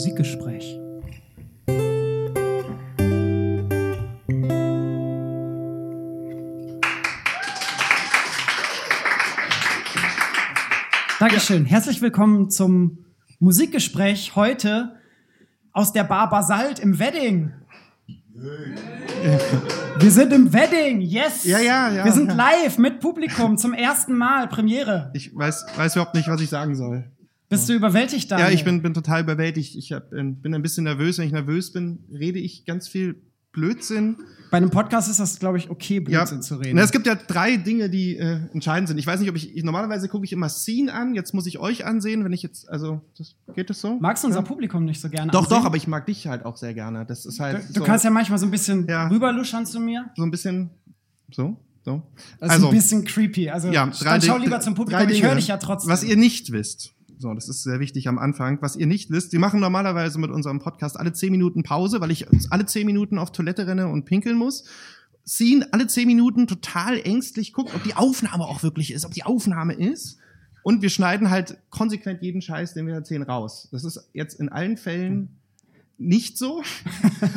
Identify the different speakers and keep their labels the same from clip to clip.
Speaker 1: Musikgespräch. Dankeschön. Herzlich willkommen zum Musikgespräch heute aus der Bar Basalt im Wedding. Wir sind im Wedding, yes!
Speaker 2: Ja, ja, ja.
Speaker 1: Wir sind live mit Publikum zum ersten Mal, Premiere.
Speaker 2: Ich weiß, weiß überhaupt nicht, was ich sagen soll.
Speaker 1: Bist du überwältigt, Daniel?
Speaker 2: Ja, ich bin, bin total überwältigt. Ich hab, bin ein bisschen nervös. Wenn ich nervös bin, rede ich ganz viel Blödsinn.
Speaker 1: Bei einem Podcast ist das, glaube ich, okay, Blödsinn ja. zu reden.
Speaker 2: Na, es gibt ja drei Dinge, die äh, entscheidend sind. Ich weiß nicht, ob ich, ich normalerweise gucke ich immer Scene an. Jetzt muss ich euch ansehen, wenn ich jetzt, also das, geht das so?
Speaker 1: Magst du unser ja? Publikum nicht so gerne?
Speaker 2: Doch, ansehen? doch, aber ich mag dich halt auch sehr gerne. Das ist halt.
Speaker 1: Du, du kannst ja manchmal so ein bisschen ja. rüberluschern zu mir.
Speaker 2: So ein bisschen, so. So.
Speaker 1: Das ist also, ein bisschen creepy. Also ja, dann schau lieber zum Publikum. Ich höre dich ja trotzdem.
Speaker 2: Was ihr nicht wisst, so, das ist sehr wichtig am Anfang. Was ihr nicht wisst, wir machen normalerweise mit unserem Podcast alle zehn Minuten Pause, weil ich alle zehn Minuten auf Toilette renne und pinkeln muss. Ziehen alle zehn Minuten total ängstlich, gucken, ob die Aufnahme auch wirklich ist, ob die Aufnahme ist. Und wir schneiden halt konsequent jeden Scheiß, den wir erzählen, raus. Das ist jetzt in allen Fällen nicht so.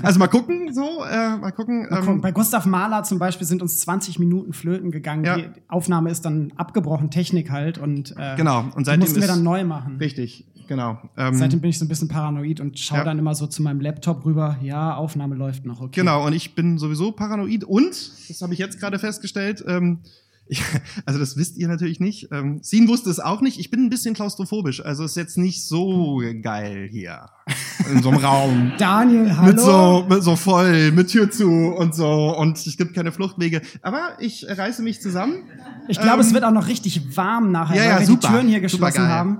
Speaker 2: Also mal gucken, so, äh, mal gucken.
Speaker 1: Ähm, Bei Gustav Mahler zum Beispiel sind uns 20 Minuten flöten gegangen. Ja. Die Aufnahme ist dann abgebrochen, Technik halt. Und, äh,
Speaker 2: genau. und seitdem
Speaker 1: mussten wir dann neu machen.
Speaker 2: Richtig, genau. Ähm,
Speaker 1: seitdem bin ich so ein bisschen paranoid und schaue ja. dann immer so zu meinem Laptop rüber. Ja, Aufnahme läuft noch, okay.
Speaker 2: Genau, und ich bin sowieso paranoid. Und, das habe ich jetzt gerade festgestellt, ähm, ich, also das wisst ihr natürlich nicht. Ähm, Sin wusste es auch nicht. Ich bin ein bisschen klaustrophobisch. Also ist jetzt nicht so geil hier in so einem Raum.
Speaker 1: Daniel, hallo.
Speaker 2: Mit so, mit so voll, mit Tür zu und so. Und es gibt keine Fluchtwege. Aber ich reiße mich zusammen.
Speaker 1: Ich glaube, ähm, es wird auch noch richtig warm nachher,
Speaker 2: ja, ja,
Speaker 1: weil wir
Speaker 2: super,
Speaker 1: die Türen hier geschlossen haben.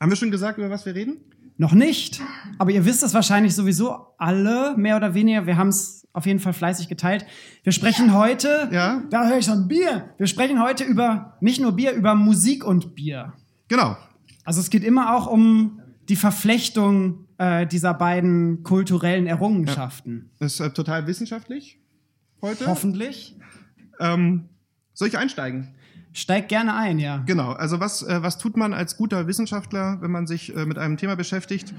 Speaker 2: Haben wir schon gesagt, über was wir reden?
Speaker 1: Noch nicht. Aber ihr wisst es wahrscheinlich sowieso alle, mehr oder weniger. Wir haben es auf jeden Fall fleißig geteilt. Wir sprechen heute,
Speaker 2: ja.
Speaker 1: da höre ich schon Bier. Wir sprechen heute über nicht nur Bier, über Musik und Bier.
Speaker 2: Genau.
Speaker 1: Also es geht immer auch um die Verflechtung äh, dieser beiden kulturellen Errungenschaften.
Speaker 2: Ja. Das ist äh, total wissenschaftlich heute.
Speaker 1: Hoffentlich.
Speaker 2: Ähm, soll ich einsteigen?
Speaker 1: Steig gerne ein, ja.
Speaker 2: Genau. Also was, äh, was tut man als guter Wissenschaftler, wenn man sich äh, mit einem Thema beschäftigt?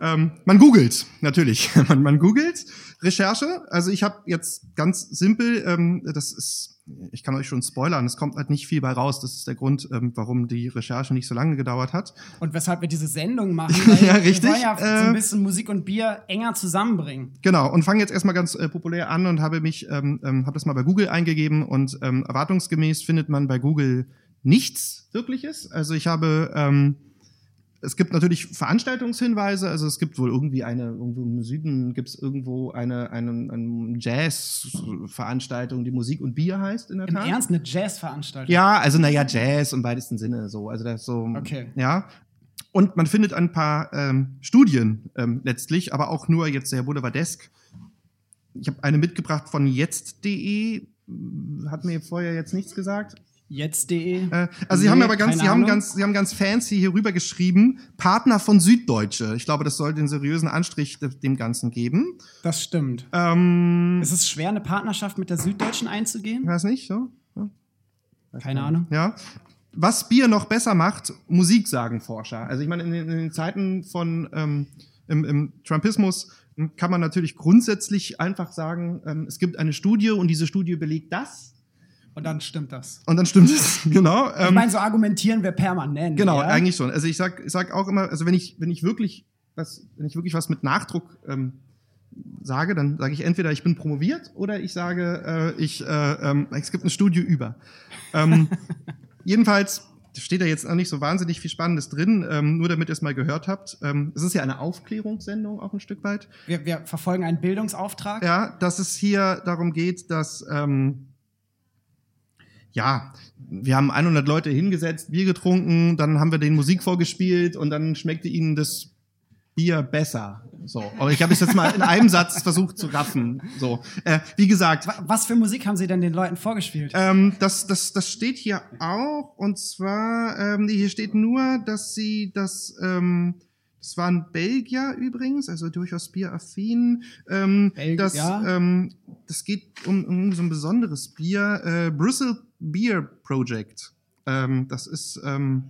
Speaker 2: Ähm, man googelt, natürlich. man, man googelt. Recherche. Also ich habe jetzt ganz simpel, ähm, das ist, ich kann euch schon spoilern, es kommt halt nicht viel bei raus. Das ist der Grund, ähm, warum die Recherche nicht so lange gedauert hat.
Speaker 1: Und weshalb wir diese Sendung machen.
Speaker 2: ja, richtig. Wir wollen
Speaker 1: ja äh, so ein bisschen Musik und Bier enger zusammenbringen.
Speaker 2: Genau. Und fange jetzt erstmal ganz äh, populär an und habe mich, ähm, ähm, habe das mal bei Google eingegeben und ähm, erwartungsgemäß findet man bei Google nichts Wirkliches. Also ich habe ähm, es gibt natürlich Veranstaltungshinweise, also es gibt wohl irgendwie eine, irgendwo im Süden gibt es irgendwo eine, eine, eine Jazz-Veranstaltung, die Musik und Bier heißt in der
Speaker 1: Im
Speaker 2: Tat.
Speaker 1: Im Ernst, eine Jazz-Veranstaltung?
Speaker 2: Ja, also naja, Jazz im weitesten Sinne so. Also das so,
Speaker 1: okay.
Speaker 2: ja. Und man findet ein paar ähm, Studien ähm, letztlich, aber auch nur jetzt sehr boulevardesk. Ich habe eine mitgebracht von jetzt.de, hat mir vorher jetzt nichts gesagt.
Speaker 1: Jetzt.de.
Speaker 2: Äh, also sie haben aber ganz, sie haben ganz, sie haben ganz fancy hier rüber geschrieben, Partner von Süddeutsche. Ich glaube, das soll den seriösen Anstrich dem Ganzen geben.
Speaker 1: Das stimmt.
Speaker 2: Ähm,
Speaker 1: ist es schwer, eine Partnerschaft mit der Süddeutschen einzugehen?
Speaker 2: Weiß nicht, so. Ja.
Speaker 1: Keine Ahnung.
Speaker 2: Ja. Was Bier noch besser macht, Musik sagen Forscher. Also ich meine, in den, in den Zeiten von ähm, im, im Trumpismus kann man natürlich grundsätzlich einfach sagen, ähm, es gibt eine Studie und diese Studie belegt das
Speaker 1: und dann stimmt das.
Speaker 2: Und dann stimmt es, genau.
Speaker 1: Ich meine, so argumentieren wir permanent.
Speaker 2: Genau,
Speaker 1: ja?
Speaker 2: eigentlich schon. Also ich sag, ich sag auch immer, also wenn ich, wenn ich wirklich was, wenn ich wirklich was mit Nachdruck ähm, sage, dann sage ich entweder ich bin promoviert oder ich sage, äh, ich, äh, ähm, es gibt ein Studio über. Ähm, jedenfalls steht da jetzt auch nicht so wahnsinnig viel Spannendes drin, ähm, nur damit ihr es mal gehört habt. Ähm, es ist ja eine Aufklärungssendung auch ein Stück weit.
Speaker 1: Wir, wir verfolgen einen Bildungsauftrag.
Speaker 2: Ja, dass es hier darum geht, dass ähm, ja, wir haben 100 Leute hingesetzt, Bier getrunken, dann haben wir den Musik vorgespielt und dann schmeckte ihnen das Bier besser. So, aber ich habe es jetzt mal in einem Satz versucht zu raffen. So, äh, wie gesagt.
Speaker 1: Was für Musik haben Sie denn den Leuten vorgespielt?
Speaker 2: Ähm, das, das, das steht hier auch und zwar ähm, hier steht nur, dass sie das ähm, das waren Belgier übrigens, also durchaus bieraffin. Ähm,
Speaker 1: Belg
Speaker 2: das, ähm, das geht um, um so ein besonderes Bier, äh, Brüssel Beer Project. Ähm, das ist ähm,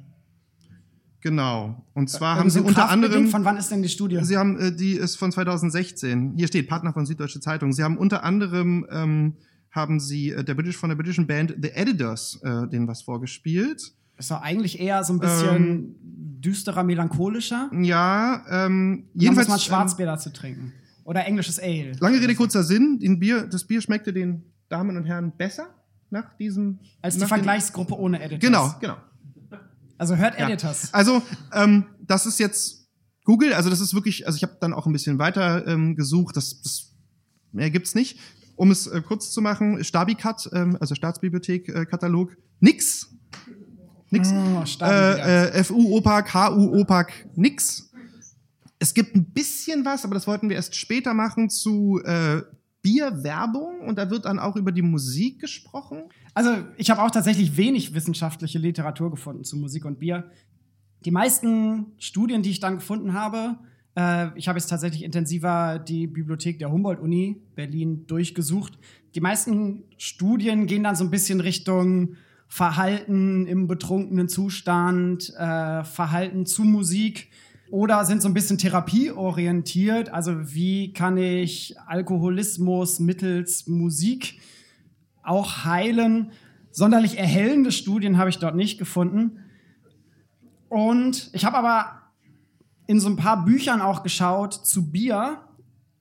Speaker 2: Genau. Und zwar
Speaker 1: Irgend
Speaker 2: haben sie
Speaker 1: so ein
Speaker 2: unter anderem.
Speaker 1: Von wann ist denn die Studie?
Speaker 2: Sie haben, äh, die ist von 2016. Hier steht Partner von Süddeutsche Zeitung. Sie haben unter anderem ähm, haben sie äh, der British von der britischen Band The Editors äh, denen was vorgespielt.
Speaker 1: Ist doch eigentlich eher so ein bisschen
Speaker 2: Ähm,
Speaker 1: düsterer, melancholischer.
Speaker 2: Ja, ähm,
Speaker 1: Jedenfalls
Speaker 2: jedenfalls
Speaker 1: muss man
Speaker 2: ähm,
Speaker 1: Schwarzbier dazu trinken. Oder englisches Ale.
Speaker 2: Lange Rede kurzer Sinn. Den Bier, das Bier schmeckte den Damen und Herren besser nach diesem.
Speaker 1: Als die
Speaker 2: dem-
Speaker 1: Vergleichsgruppe ohne Editors.
Speaker 2: Genau, genau.
Speaker 1: Also hört
Speaker 2: Ja.
Speaker 1: Editors.
Speaker 2: Also, ähm, das ist jetzt Google, also das ist wirklich, also ich habe dann auch ein bisschen weiter ähm, gesucht, das, das mehr gibt's nicht. Um es äh, kurz zu machen, Stabikat, ähm, also Staatsbibliothek-Katalog, nix. Nix.
Speaker 1: Oh.
Speaker 2: Äh, äh, FU OPAC, HU OPAC, nix. Es gibt ein bisschen was, aber das wollten wir erst später machen zu äh, Bierwerbung und da wird dann auch über die Musik gesprochen.
Speaker 1: Also, ich habe auch tatsächlich wenig wissenschaftliche Literatur gefunden zu Musik und Bier. Die meisten Studien, die ich dann gefunden habe, äh, ich habe jetzt tatsächlich intensiver die Bibliothek der Humboldt-Uni Berlin durchgesucht. Die meisten Studien gehen dann so ein bisschen Richtung Verhalten im betrunkenen Zustand, äh, Verhalten zu Musik oder sind so ein bisschen therapieorientiert. Also wie kann ich Alkoholismus mittels Musik auch heilen. Sonderlich erhellende Studien habe ich dort nicht gefunden. Und ich habe aber in so ein paar Büchern auch geschaut zu Bier,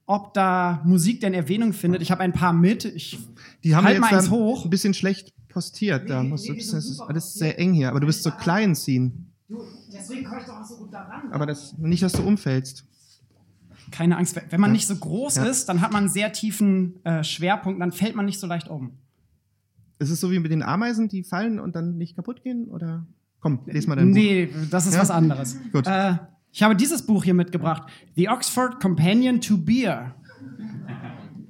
Speaker 1: ob da Musik denn Erwähnung findet. Ich habe ein paar mit. Ich
Speaker 2: Die haben
Speaker 1: halt
Speaker 2: wir
Speaker 1: mal
Speaker 2: jetzt
Speaker 1: hoch.
Speaker 2: ein bisschen schlecht postiert. Da musst du, das ist alles sehr eng hier. Aber du bist so klein ziehen.
Speaker 1: Deswegen komme ich doch auch so gut daran.
Speaker 2: Aber das, nicht, dass du umfällst.
Speaker 1: Keine Angst, wenn man
Speaker 2: Ja.
Speaker 1: nicht so groß
Speaker 2: Ja.
Speaker 1: ist, dann hat man einen sehr tiefen äh, Schwerpunkt, dann fällt man nicht so leicht um.
Speaker 2: Ist es so wie mit den Ameisen, die fallen und dann nicht kaputt gehen? Oder? Komm, les mal dein Buch.
Speaker 1: Nee, das ist
Speaker 2: Ja?
Speaker 1: was anderes.
Speaker 2: Gut.
Speaker 1: Äh, ich habe dieses Buch hier mitgebracht: The Oxford Companion to Beer.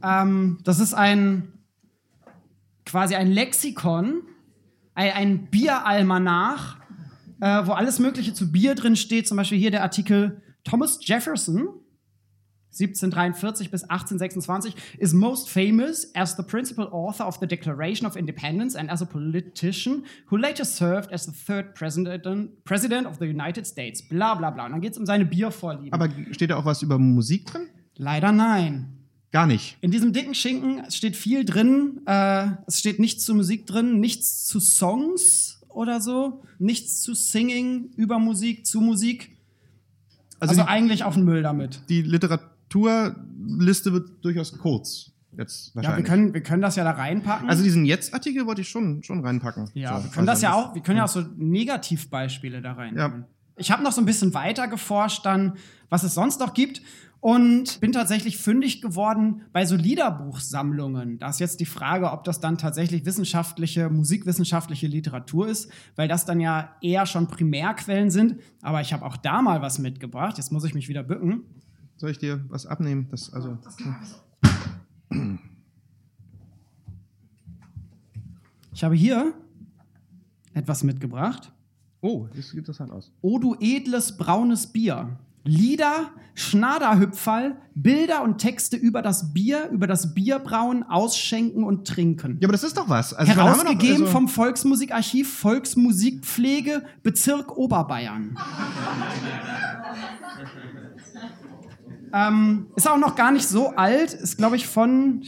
Speaker 1: ähm, das ist ein quasi ein Lexikon, ein, ein Bieralmanach, äh, wo alles Mögliche zu Bier drin steht. Zum Beispiel hier der Artikel Thomas Jefferson. 1743 bis 1826 is most famous as the principal author of the Declaration of Independence and as a politician who later served as the third president, president of the United States. Bla bla bla. Und dann geht es um seine Biervorlieben.
Speaker 2: Aber steht da auch was über Musik drin?
Speaker 1: Leider nein.
Speaker 2: Gar nicht.
Speaker 1: In diesem dicken Schinken steht viel drin. Äh, es steht nichts zu Musik drin, nichts zu Songs oder so, nichts zu Singing über Musik, zu Musik. Also,
Speaker 2: Also,
Speaker 1: eigentlich auf den Müll damit.
Speaker 2: die, die Literaturliste wird durchaus kurz. Jetzt
Speaker 1: Ja, wir
Speaker 2: wahrscheinlich.
Speaker 1: können, wir können das ja da reinpacken.
Speaker 2: also diesen Jetzt-Artikel wollte ich schon, schon reinpacken.
Speaker 1: ja,
Speaker 2: So,
Speaker 1: wir können das
Speaker 2: also
Speaker 1: ja auch, wir können ja auch so Negativbeispiele da rein.
Speaker 2: Ja.
Speaker 1: Ich habe noch so ein bisschen weiter geforscht dann, was es sonst noch gibt und bin tatsächlich fündig geworden bei so Liederbuchsammlungen. Da ist jetzt die Frage, ob das dann tatsächlich wissenschaftliche, musikwissenschaftliche Literatur ist, weil das dann ja eher schon Primärquellen sind. Aber ich habe auch da mal was mitgebracht. Jetzt muss ich mich wieder bücken.
Speaker 2: Soll ich dir was abnehmen? Das, also,
Speaker 1: Ich habe hier etwas mitgebracht.
Speaker 2: oh, das sieht interessant aus.
Speaker 1: O du edles braunes Bier. Lieder, Schnaderhüpferl, Bilder und Texte über das Bier, über das Bierbrauen, Ausschenken und Trinken.
Speaker 2: Ja, aber das ist doch was. Also, wir noch-
Speaker 1: Herausgegeben
Speaker 2: also-
Speaker 1: vom Volksmusikarchiv Volksmusikpflege Bezirk Oberbayern. ähm, ist auch noch gar nicht so alt, ist glaube ich von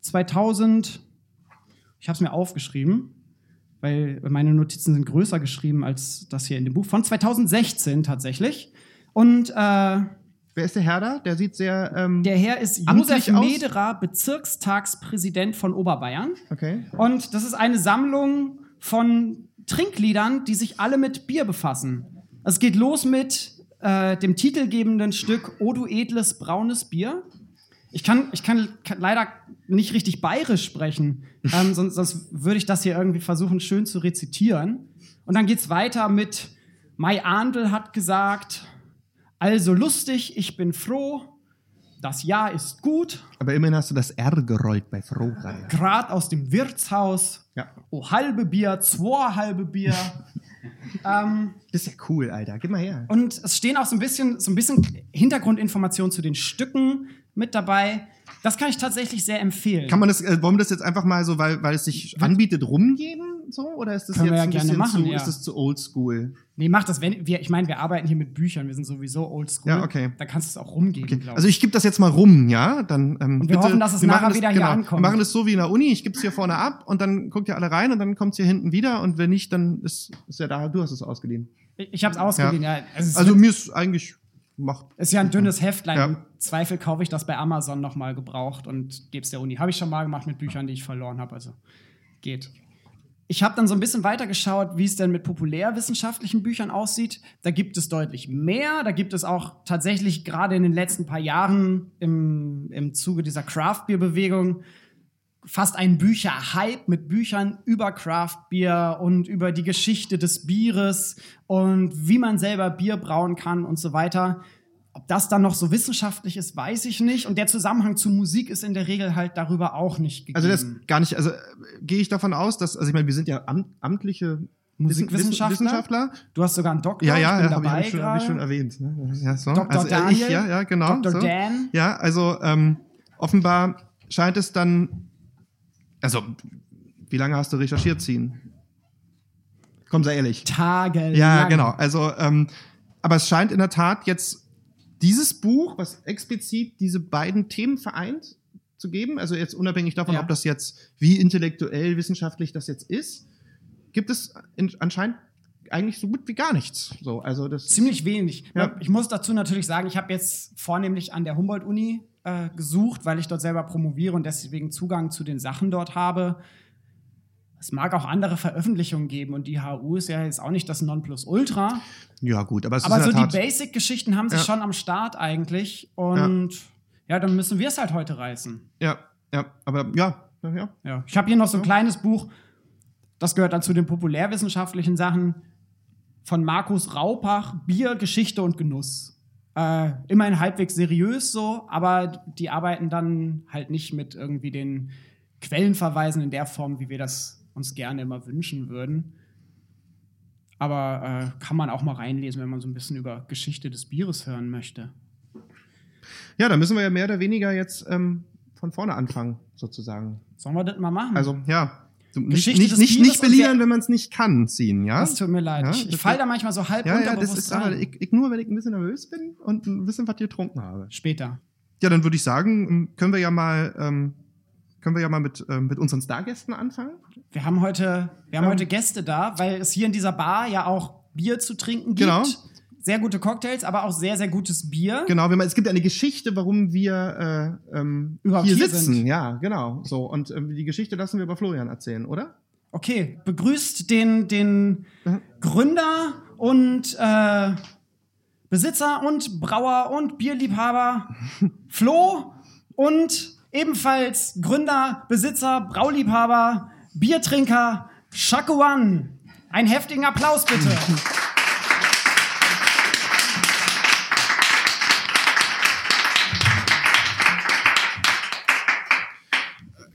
Speaker 1: 2000. Ich habe es mir aufgeschrieben, weil meine Notizen sind größer geschrieben als das hier in dem Buch. Von 2016 tatsächlich. Und äh,
Speaker 2: Wer ist der Herr da? Der sieht sehr. Ähm,
Speaker 1: der Herr ist Josef? Mederer, Bezirkstagspräsident von Oberbayern.
Speaker 2: okay.
Speaker 1: Und das ist eine Sammlung von Trinkliedern, die sich alle mit Bier befassen. Es geht los mit äh, dem titelgebenden Stück O du edles braunes Bier. Ich kann, ich kann, kann leider nicht richtig bayerisch sprechen, ähm, sonst, sonst würde ich das hier irgendwie versuchen, schön zu rezitieren. Und dann geht's weiter mit Mai Andel hat gesagt, also lustig, ich bin froh, das Jahr ist gut,
Speaker 2: Aber immerhin hast du das R gerollt bei Frohreihe.
Speaker 1: grad aus dem Wirtshaus,
Speaker 2: Ja.
Speaker 1: oh halbe Bier, zwei halbe Bier. ähm,
Speaker 2: Das ist ja cool, Alter. Gib mal her.
Speaker 1: und es stehen auch so ein bisschen, so ein bisschen Hintergrundinformationen zu den Stücken mit dabei. Das kann ich tatsächlich sehr empfehlen.
Speaker 2: Kann man das, äh, wollen wir das jetzt einfach mal so, weil, weil es sich anbietet, rumgeben? So oder ist das
Speaker 1: Können wir
Speaker 2: jetzt
Speaker 1: ja
Speaker 2: ein
Speaker 1: gerne
Speaker 2: bisschen
Speaker 1: machen,
Speaker 2: zu,
Speaker 1: ja.
Speaker 2: ist das zu oldschool?
Speaker 1: Nee, mach das, wenn wir, ich meine, wir arbeiten hier mit Büchern, wir sind sowieso oldschool.
Speaker 2: Ja, okay.
Speaker 1: Da kannst du es auch rumgeben,
Speaker 2: Okay.
Speaker 1: glaube
Speaker 2: Also ich gebe das jetzt mal rum, ja? Dann, ähm,
Speaker 1: Und wir hoffen, dass es
Speaker 2: wir
Speaker 1: nachher
Speaker 2: machen
Speaker 1: wieder hier
Speaker 2: genau,
Speaker 1: ankommt.
Speaker 2: Wir machen das so wie in der Uni, ich gebe es hier vorne ab und dann guckt ihr alle rein und dann kommt es hier hinten wieder und wenn nicht, dann ist, ist ja da, du hast es ausgeliehen.
Speaker 1: Ich, ich habe es ausgeliehen, ja. Also, es
Speaker 2: Also
Speaker 1: wird-
Speaker 2: mir ist eigentlich, macht.
Speaker 1: ist ja ein dünnes Heftlein.
Speaker 2: Ja.
Speaker 1: Im Zweifel kaufe ich das bei Amazon nochmal gebraucht und gebe es der Uni. Habe ich schon mal gemacht mit Büchern, die ich verloren habe. Also geht. Ich habe dann so ein bisschen weiter geschaut, wie es denn mit populärwissenschaftlichen Büchern aussieht. Da gibt es deutlich mehr. Da gibt es auch tatsächlich gerade in den letzten paar Jahren im, im Zuge dieser Craft-Bier-Bewegung fast einen Bücherhype mit Büchern über Craft Beer und über die Geschichte des Bieres und wie man selber Bier brauen kann und so weiter. Ob das dann noch so wissenschaftlich ist, weiß ich nicht. Und der Zusammenhang zu Musik ist in der Regel halt darüber auch nicht gegeben.
Speaker 2: Also das gar nicht, also äh, gehe ich davon aus, dass, also ich meine, wir sind ja am, amtliche
Speaker 1: Musikwissenschaftler?
Speaker 2: Wissenschaftler.
Speaker 1: du hast sogar einen Doktor.
Speaker 2: Ja, ja, ja habe ich, hab
Speaker 1: dabei
Speaker 2: ich, schon- hab ich schon erwähnt. Ne? Ja, so.
Speaker 1: Dr.
Speaker 2: Also, äh,
Speaker 1: Daniel,
Speaker 2: ich, ja, ja, genau.
Speaker 1: Dr.
Speaker 2: So.
Speaker 1: Dan.
Speaker 2: Ja, also ähm, offenbar scheint es dann, also wie lange hast du recherchiert, ziehen? Komm, sei ehrlich.
Speaker 1: Tage.
Speaker 2: Ja, genau. Also, ähm, aber es scheint in der Tat jetzt dieses Buch, was explizit diese beiden Themen vereint, zu geben. Also jetzt unabhängig davon,
Speaker 1: Ja.
Speaker 2: ob das jetzt wie intellektuell, wissenschaftlich das jetzt ist, gibt es in, anscheinend eigentlich so gut wie gar nichts. So, also das
Speaker 1: Ziemlich wenig.
Speaker 2: Ja.
Speaker 1: Ich muss dazu natürlich sagen, ich habe jetzt vornehmlich an der Humboldt-Uni äh, gesucht, weil ich dort selber promoviere und deswegen Zugang zu den Sachen dort habe. Es mag auch andere Veröffentlichungen geben und die HU ist ja jetzt auch nicht das Nonplusultra.
Speaker 2: Ja, gut, aber es
Speaker 1: Aber
Speaker 2: ist
Speaker 1: so die. Basic-Geschichten haben sich
Speaker 2: Ja.
Speaker 1: schon am Start eigentlich. Und ja, dann müssen wir es halt heute reißen.
Speaker 2: Ja, ja, aber ja, ja, ja.
Speaker 1: Ja. Ich habe hier noch so ein kleines Buch, das gehört dann zu den populärwissenschaftlichen Sachen von Markus Raupach, Bier, Geschichte und Genuss. Äh, immerhin halbwegs seriös so, aber die arbeiten dann halt nicht mit irgendwie den Quellenverweisen in der Form, wie wir das uns gerne immer wünschen würden. Aber äh, kann man auch mal reinlesen, wenn man so ein bisschen über Geschichte des Bieres hören möchte.
Speaker 2: Ja, da müssen wir ja mehr oder weniger jetzt ähm, von vorne anfangen, sozusagen.
Speaker 1: Sollen wir das mal machen?
Speaker 2: Also, ja.
Speaker 1: Geschichte
Speaker 2: nicht,
Speaker 1: des
Speaker 2: nicht,
Speaker 1: Bieres
Speaker 2: nicht belieren, wenn man es nicht kann, ziehen, ja?
Speaker 1: das tut mir leid.
Speaker 2: Ja,
Speaker 1: ich ich falle da manchmal so halb
Speaker 2: Ja, ja, das
Speaker 1: unterbewusst
Speaker 2: ist
Speaker 1: rein.
Speaker 2: ich, ich nur, wenn ich ein bisschen nervös bin und ein bisschen was getrunken habe.
Speaker 1: Später.
Speaker 2: Ja, dann würde ich sagen, ähm, können wir ja mal, ähm, können wir ja mal mit, ähm, mit unseren Stargästen anfangen.
Speaker 1: Wir haben heute, wir haben
Speaker 2: Ähm.
Speaker 1: heute Gäste da, weil es hier in dieser Bar ja auch Bier zu trinken gibt.
Speaker 2: Genau.
Speaker 1: Sehr gute Cocktails, aber auch sehr, sehr gutes Bier.
Speaker 2: Genau, wenn man, es gibt eine Geschichte, warum wir äh, ähm, hier
Speaker 1: hier
Speaker 2: sitzen.
Speaker 1: sind.
Speaker 2: Ja, genau. So und ähm, die Geschichte lassen wir über Florian erzählen, oder?
Speaker 1: Okay, begrüßt den, den
Speaker 2: Mhm.
Speaker 1: Gründer und äh, Besitzer und Brauer und Bierliebhaber Flo und ebenfalls Gründer, Besitzer, Brauliebhaber, Biertrinker Shakuan. Einen heftigen Applaus bitte.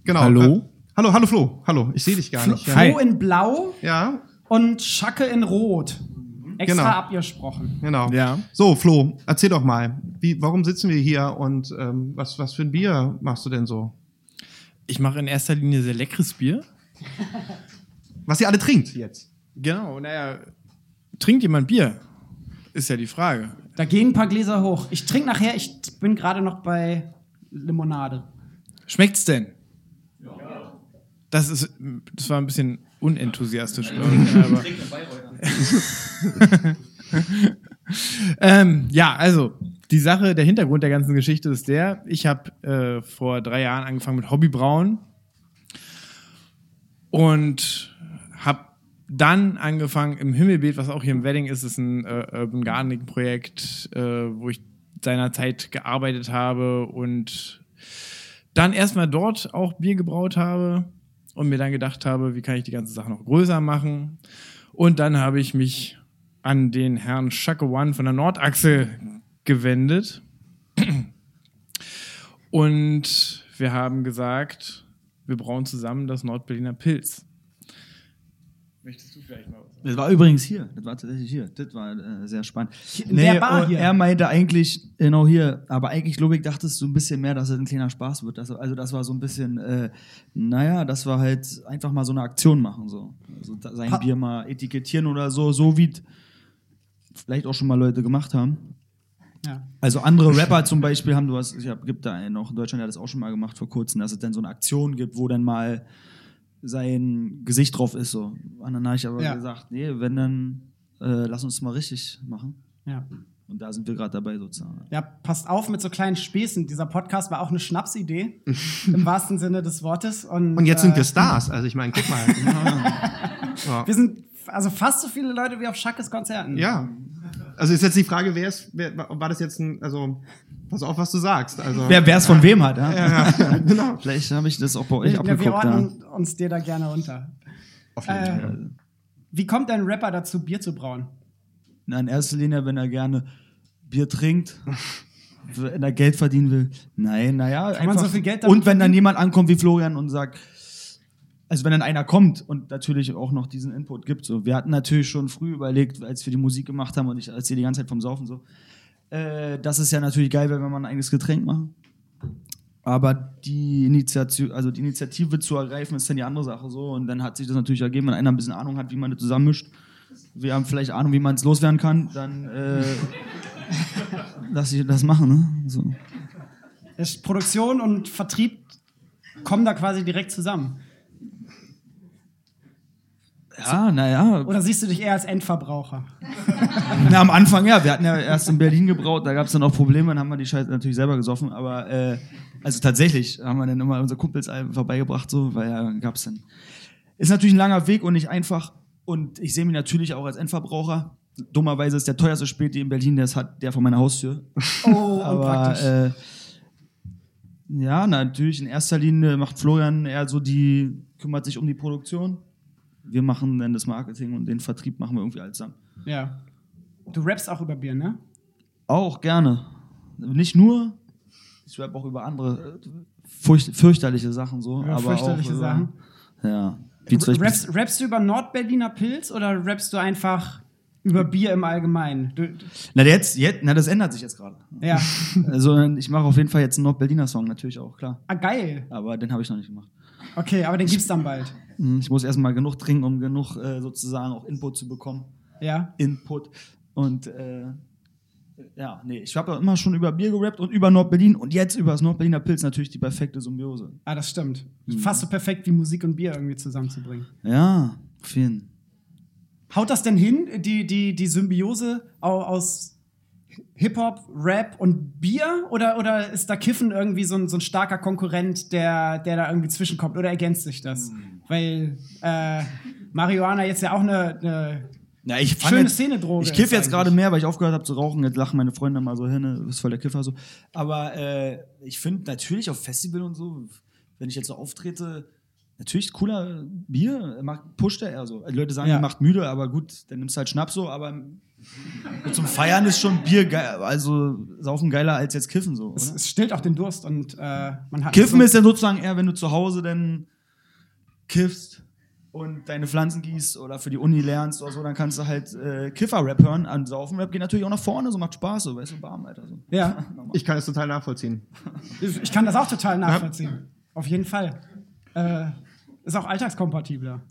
Speaker 2: Genau.
Speaker 3: Hallo?
Speaker 2: Äh, hallo, hallo Flo. Hallo, ich sehe dich gar
Speaker 1: Flo,
Speaker 2: nicht. Ja.
Speaker 1: Flo in Blau
Speaker 2: ja,
Speaker 1: und Schacke in Rot. Extra
Speaker 2: Genau.
Speaker 1: abgesprochen.
Speaker 2: genau.
Speaker 3: Ja.
Speaker 2: So, Flo, erzähl doch mal, wie, warum sitzen wir hier und ähm, was, was für ein Bier machst du denn so?
Speaker 3: Ich mache in erster Linie sehr leckeres Bier.
Speaker 2: Was ihr alle trinkt jetzt.
Speaker 3: Genau, naja. Trinkt jemand Bier? Ist ja die Frage.
Speaker 1: Da gehen ein paar Gläser hoch. Ich trinke nachher, ich bin gerade noch bei Limonade.
Speaker 3: Schmeckt's denn? Ja. Das ist, das war ein bisschen unenthusiastisch, glaube ich. Aber ähm, ja, also die Sache, der Hintergrund der ganzen Geschichte ist der: Ich habe äh, vor drei Jahren angefangen mit Hobbybrauen und habe dann angefangen im Himmelbeet, was auch hier im Wedding ist, ist ein äh, Urban Gardening Projekt, äh, wo ich seinerzeit gearbeitet habe und dann erstmal dort auch Bier gebraut habe und mir dann gedacht habe, wie kann ich die ganze Sache noch größer machen. Und dann habe ich mich an den Herrn One von der Nordachse gewendet. Und wir haben gesagt, wir brauen zusammen das Nordberliner Pilz. Möchtest du vielleicht mal?
Speaker 4: Das war übrigens hier. Das war tatsächlich hier. Das war äh, sehr spannend.
Speaker 1: in der Bar hier.
Speaker 4: Er meinte eigentlich, genau hier, aber eigentlich, glaube ich, dachtest du ein bisschen mehr, dass es ein kleiner Spaß wird. Das, also das war so ein bisschen, äh, naja, das war halt einfach mal so eine Aktion machen. So. Also sein
Speaker 1: Ha-
Speaker 4: Bier mal etikettieren oder so, so wie es vielleicht auch schon mal Leute gemacht haben.
Speaker 1: Ja.
Speaker 4: Also andere Rapper zum Beispiel haben, du hast, ich hab, gibt da einen noch in Deutschland, der hat das auch schon mal gemacht vor kurzem, dass es dann so eine Aktion gibt, wo dann mal sein Gesicht drauf ist. So. Und dann habe ich aber
Speaker 1: Ja.
Speaker 4: gesagt, nee, wenn dann, äh, lass uns das mal richtig machen.
Speaker 1: Ja.
Speaker 4: Und da sind wir gerade dabei sozusagen.
Speaker 1: Ja, passt auf mit so kleinen Späßen. Dieser Podcast war auch eine Schnapsidee, im wahrsten Sinne des Wortes. Und,
Speaker 2: Und jetzt
Speaker 1: äh,
Speaker 2: sind wir Stars. Also ich meine, guck mal. ja.
Speaker 1: Wir sind also fast so viele Leute wie auf Schackes Konzerten.
Speaker 2: ja. Also ist jetzt die Frage, wer ist, wer, war das jetzt ein, also pass auf, was du sagst. Also,
Speaker 4: Wer es von wem hat, ja?
Speaker 2: ja, genau.
Speaker 4: Vielleicht habe ich das auch bei euch
Speaker 1: Ja, wir
Speaker 4: abgeguckt. Ja.
Speaker 1: ordnen uns dir da gerne unter.
Speaker 2: Auf jeden
Speaker 1: Äh,
Speaker 2: Fall.
Speaker 1: Wie kommt ein Rapper dazu, Bier zu brauen?
Speaker 4: Na, in erster Linie, wenn er gerne Bier trinkt, wenn er Geld verdienen will. Nein, naja.
Speaker 1: Kann man so viel Geld
Speaker 4: Und wenn dann jemand ankommt wie Florian und sagt, also wenn dann einer kommt und natürlich auch noch diesen Input gibt. So. Wir hatten natürlich schon früh überlegt, als wir die Musik gemacht haben und ich erzähle die ganze Zeit vom Saufen so, äh, dass es ja natürlich geil wenn wir ein eigenes Getränk machen. Aber die Initiative, also die Initiative zu ergreifen, ist dann die andere Sache so. Und dann hat sich das natürlich ergeben, wenn einer ein bisschen Ahnung hat, wie man das zusammenmischt. Wir haben vielleicht Ahnung, wie man es loswerden kann, dann äh, lass ich das machen. Ne? So.
Speaker 1: Ist Produktion und Vertrieb kommen da quasi direkt zusammen.
Speaker 4: Ja, naja.
Speaker 1: Oder siehst du dich eher als Endverbraucher?
Speaker 4: Na, am Anfang ja. Wir hatten ja erst in Berlin gebraut, da gab es dann auch Probleme, dann haben wir die Scheiße natürlich selber gesoffen. Aber äh, also tatsächlich haben wir dann immer unsere Kumpels vorbeigebracht, so, weil ja gab es dann. Ist natürlich ein langer Weg und nicht einfach. Und ich sehe mich natürlich auch als Endverbraucher. Dummerweise ist der teuerste Späti in Berlin, der hat, der vor meiner Haustür.
Speaker 1: Oh,
Speaker 4: Aber
Speaker 1: unpraktisch.
Speaker 4: äh, ja, natürlich in erster Linie macht Florian eher so die, kümmert sich um die Produktion. Wir machen dann das Marketing und den Vertrieb machen wir irgendwie alles zusammen.
Speaker 1: ja. Du rappst auch über Bier, ne?
Speaker 4: Auch gerne. Nicht nur, ich rap auch über andere furcht, fürchterliche Sachen so.
Speaker 1: Über
Speaker 4: aber
Speaker 1: fürchterliche
Speaker 4: auch über,
Speaker 1: Sachen.
Speaker 4: Ja. Wie zum Beispiel,
Speaker 1: Rappst, rappst du über Nordberliner Pilz oder rappst du einfach über Bier im Allgemeinen? Du,
Speaker 4: na, jetzt, jetzt, na, das ändert sich jetzt gerade.
Speaker 1: ja.
Speaker 4: Also ich mache auf jeden Fall jetzt einen Nord-Berliner Song, natürlich auch, klar.
Speaker 1: Ah, geil.
Speaker 4: Aber den habe ich noch nicht gemacht.
Speaker 1: Okay, aber den gibt's dann bald.
Speaker 4: Hm, Ich muss erstmal genug trinken, um genug äh, sozusagen auch Input zu bekommen.
Speaker 1: Ja.
Speaker 4: Input. Und äh, ja, nee, ich habe ja immer schon über Bier gerappt und über Nordberlin und jetzt über das Nordberliner Pilz natürlich die perfekte Symbiose.
Speaker 1: Ah, das stimmt.
Speaker 4: Mhm.
Speaker 1: Fast so perfekt wie Musik und Bier irgendwie zusammenzubringen.
Speaker 4: Ja, jeden
Speaker 1: Haut das denn hin, die, die, die Symbiose au- aus Hip-Hop, Rap und Bier? Oder, oder ist da Kiffen irgendwie so ein, so ein starker Konkurrent, der, der da irgendwie zwischenkommt? Oder ergänzt sich das? Weil äh, Marihuana jetzt ja auch eine, eine
Speaker 4: Ja, ich
Speaker 1: schöne
Speaker 4: jetzt,
Speaker 1: Szene-Droge
Speaker 4: Ich kiff
Speaker 1: ist
Speaker 4: jetzt gerade mehr, weil ich aufgehört habe zu rauchen. Jetzt lachen meine Freunde mal so hin, ne, du bist voll der Kiffer so. Aber äh, ich finde natürlich auf Festival und so, wenn ich jetzt so auftrete, natürlich cooler Bier, macht, pusht er eher so. Die Leute sagen,
Speaker 1: Ja.
Speaker 4: er macht müde, aber gut, dann nimmst du halt Schnaps so, aber zum Feiern ist schon Bier geil, also saufen geiler als jetzt kiffen so.
Speaker 1: Es,
Speaker 4: Oder?
Speaker 1: es stillt auch den Durst und äh, man hat.
Speaker 4: Kiffen
Speaker 1: so,
Speaker 4: ist ja sozusagen eher, wenn du zu Hause dann kiffst und deine Pflanzen gießt oder für die Uni lernst oder so, dann kannst du halt äh, Kiffer-Rap hören. An Saufen-Rap geht natürlich auch nach vorne, so macht Spaß, so, weißt du, warm, Alter. So.
Speaker 1: Ja,
Speaker 2: Ich kann es total nachvollziehen.
Speaker 1: ich kann das auch total nachvollziehen. Auf jeden Fall. Äh, ist auch alltagskompatibler.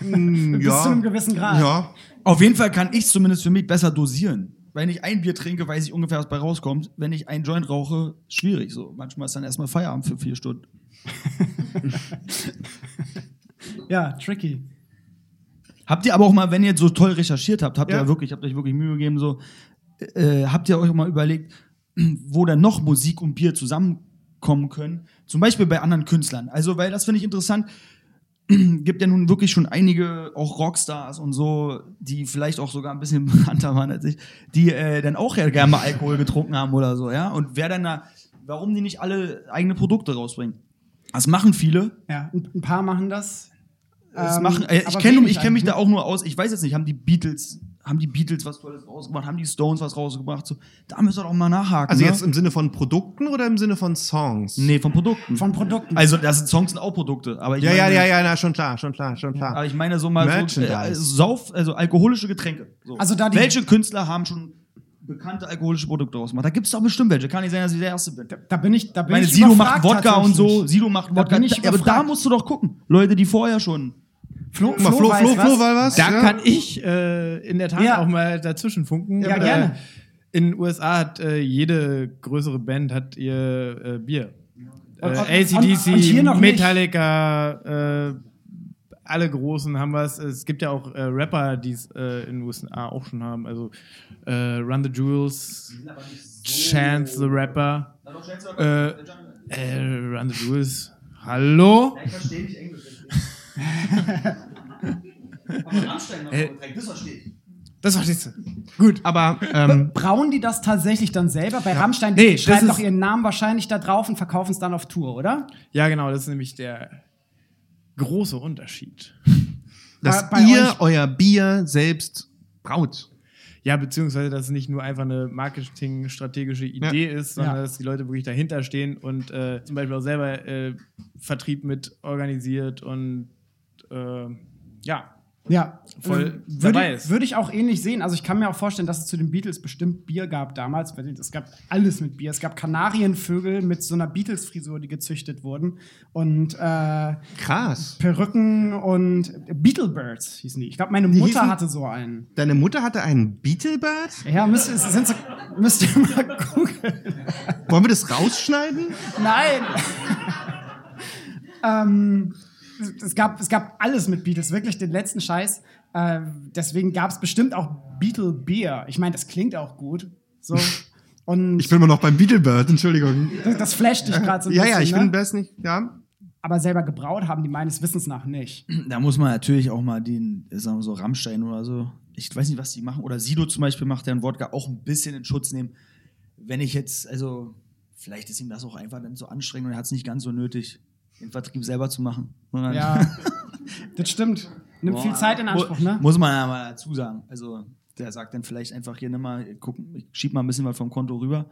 Speaker 2: Mm,
Speaker 1: Bis zu einem gewissen Grad.
Speaker 2: Ja.
Speaker 4: Auf jeden Fall kann ich zumindest für mich besser dosieren. Wenn ich ein Bier trinke, weiß ich ungefähr, was bei rauskommt. Wenn ich ein Joint rauche, schwierig. So. Manchmal ist dann erstmal Feierabend für vier Stunden.
Speaker 1: Ja, tricky.
Speaker 4: Habt ihr aber auch mal, wenn ihr so toll recherchiert habt, habt ihr
Speaker 2: Ja.
Speaker 4: ja wirklich, habt euch wirklich Mühe gegeben, so, äh, habt ihr euch auch mal überlegt, wo dann noch Musik und Bier zusammenkommen können? Zum Beispiel bei anderen Künstlern. Also, weil das finde ich interessant. Gibt ja nun wirklich schon einige, auch Rockstars und so, die vielleicht auch sogar ein bisschen bekannter waren als ich, die äh, dann auch ja gerne mal Alkohol getrunken haben oder so, ja. Und wer dann da, warum die nicht alle eigene Produkte rausbringen? Das machen viele,
Speaker 1: Ja, ein, paar machen das.
Speaker 4: das
Speaker 1: Ähm,
Speaker 4: machen, äh, ich kenne kenn mich da auch nur aus. Ich weiß jetzt nicht, haben die Beatles, haben die Beatles was Tolles rausgebracht, haben die Stones was rausgebracht. So, da müsst ihr doch mal nachhaken.
Speaker 2: Also
Speaker 4: ne?
Speaker 2: jetzt im Sinne von Produkten oder im Sinne von Songs?
Speaker 4: Nee, von Produkten.
Speaker 1: Von Produkten.
Speaker 4: also, das sind Songs sind auch Produkte. Aber ich
Speaker 2: Ja,
Speaker 4: meine,
Speaker 2: ja, ja, ja, na, schon klar, schon klar, schon klar.
Speaker 4: Aber ich meine so mal so, äh, Sauf, also alkoholische Getränke. So.
Speaker 1: Also da die-
Speaker 4: Welche Künstler haben schon bekannte alkoholische Produkte rausgemacht? Da gibt es doch bestimmt welche. Kann nicht sein, dass ich der Erste bin.
Speaker 1: da bin ich, da bin
Speaker 4: Ich meine,
Speaker 1: ich
Speaker 4: Sido macht Wodka und so. Sido macht
Speaker 1: Da
Speaker 4: Wodka.
Speaker 1: bin ich
Speaker 4: Da, aber da musst du doch gucken. Leute, die vorher schon.
Speaker 1: Flo,
Speaker 2: Guck mal, Flo,
Speaker 1: weiß
Speaker 2: Flo,
Speaker 1: was.
Speaker 2: Flo, war was?
Speaker 3: Da
Speaker 2: ja?
Speaker 3: kann ich äh, in der Tat
Speaker 1: Ja.
Speaker 3: auch mal dazwischen funken.
Speaker 1: Ja,
Speaker 3: Äh,
Speaker 1: gerne.
Speaker 3: In den USA hat äh, jede größere Band hat ihr äh, Bier. Äh,
Speaker 1: Und- und-
Speaker 3: ACDC,
Speaker 1: und- und.
Speaker 3: Metallica, äh, alle Großen haben was. Es gibt ja auch äh, Rapper, die es äh, in den USA auch schon haben. Also äh, Run the Jewels, Chance the Rapper, äh, äh, Run the Jewels. Hallo?
Speaker 4: Ich verstehe nicht Englisch. aber Rammstein
Speaker 3: Äh,
Speaker 4: das verstehe ich.
Speaker 3: Das verstehst du. Gut.
Speaker 2: Aber ähm,
Speaker 1: Brauen die das tatsächlich dann selber? Bei Rammstein,
Speaker 3: Nee,
Speaker 1: schreiben doch ihren Namen wahrscheinlich da drauf und verkaufen es dann auf Tour, oder?
Speaker 3: Ja, genau, das ist nämlich der große Unterschied.
Speaker 2: dass
Speaker 1: bei
Speaker 2: ihr
Speaker 1: euch-
Speaker 2: euer Bier selbst braut.
Speaker 3: Ja, beziehungsweise, dass es nicht nur einfach eine marketingstrategische Idee ist, sondern
Speaker 1: Ja.
Speaker 3: dass die Leute wirklich dahinter stehen und äh, zum Beispiel auch selber äh, Vertrieb mit organisiert und äh, ja,
Speaker 1: Ja,
Speaker 3: Voll
Speaker 1: Ähm,
Speaker 3: dabei
Speaker 1: würde,
Speaker 3: ist.
Speaker 1: würde ich auch ähnlich sehen. Also ich kann mir auch vorstellen, dass es zu den Beatles bestimmt Bier gab damals. weil Es gab alles mit Bier. Es gab Kanarienvögel mit so einer Beatles-Frisur, die gezüchtet wurden. Und äh,
Speaker 2: Krass.
Speaker 1: Perücken und Beetlebirds hießen die. Ich glaube, meine
Speaker 2: Die
Speaker 1: Mutter
Speaker 2: hießen-
Speaker 1: hatte so einen.
Speaker 2: Deine Mutter hatte einen Beetlebird?
Speaker 1: Ja, müsst, ihr- sind so, müsst ihr mal googeln.
Speaker 2: Wollen wir das rausschneiden?
Speaker 1: Nein! ähm, es, gab, es gab alles mit Beatles, wirklich den letzten Scheiß. Äh, deswegen gab es bestimmt auch Beatle Beer. Ich meine, das klingt auch gut. So. Und
Speaker 2: Ich bin immer noch beim Beetlebird, Entschuldigung.
Speaker 1: das, das flasht dich gerade so ein
Speaker 2: Ja,
Speaker 1: bisschen.
Speaker 2: ja, ich
Speaker 1: ne?
Speaker 2: bin best nicht. Ja.
Speaker 1: Aber selber gebraut haben die meines Wissens nach nicht.
Speaker 4: Da muss man natürlich auch mal den, sagen wir so, Rammstein oder so. Ich weiß nicht, was die machen. Oder Sido zum Beispiel macht, der einen Wodka auch ein bisschen in Schutz nehmen. Wenn ich jetzt, also, vielleicht ist ihm das auch einfach dann so anstrengend und er hat es nicht ganz so nötig, den Vertrieb selber zu machen. Sondern-
Speaker 1: Ja, das stimmt. Nimmt viel
Speaker 4: Boah,
Speaker 1: Zeit in Anspruch, ne?
Speaker 4: Muss man ja mal dazu sagen. Also, der sagt dann vielleicht einfach hier, nimm mal, guck, ich schieb mal ein bisschen was vom Konto rüber.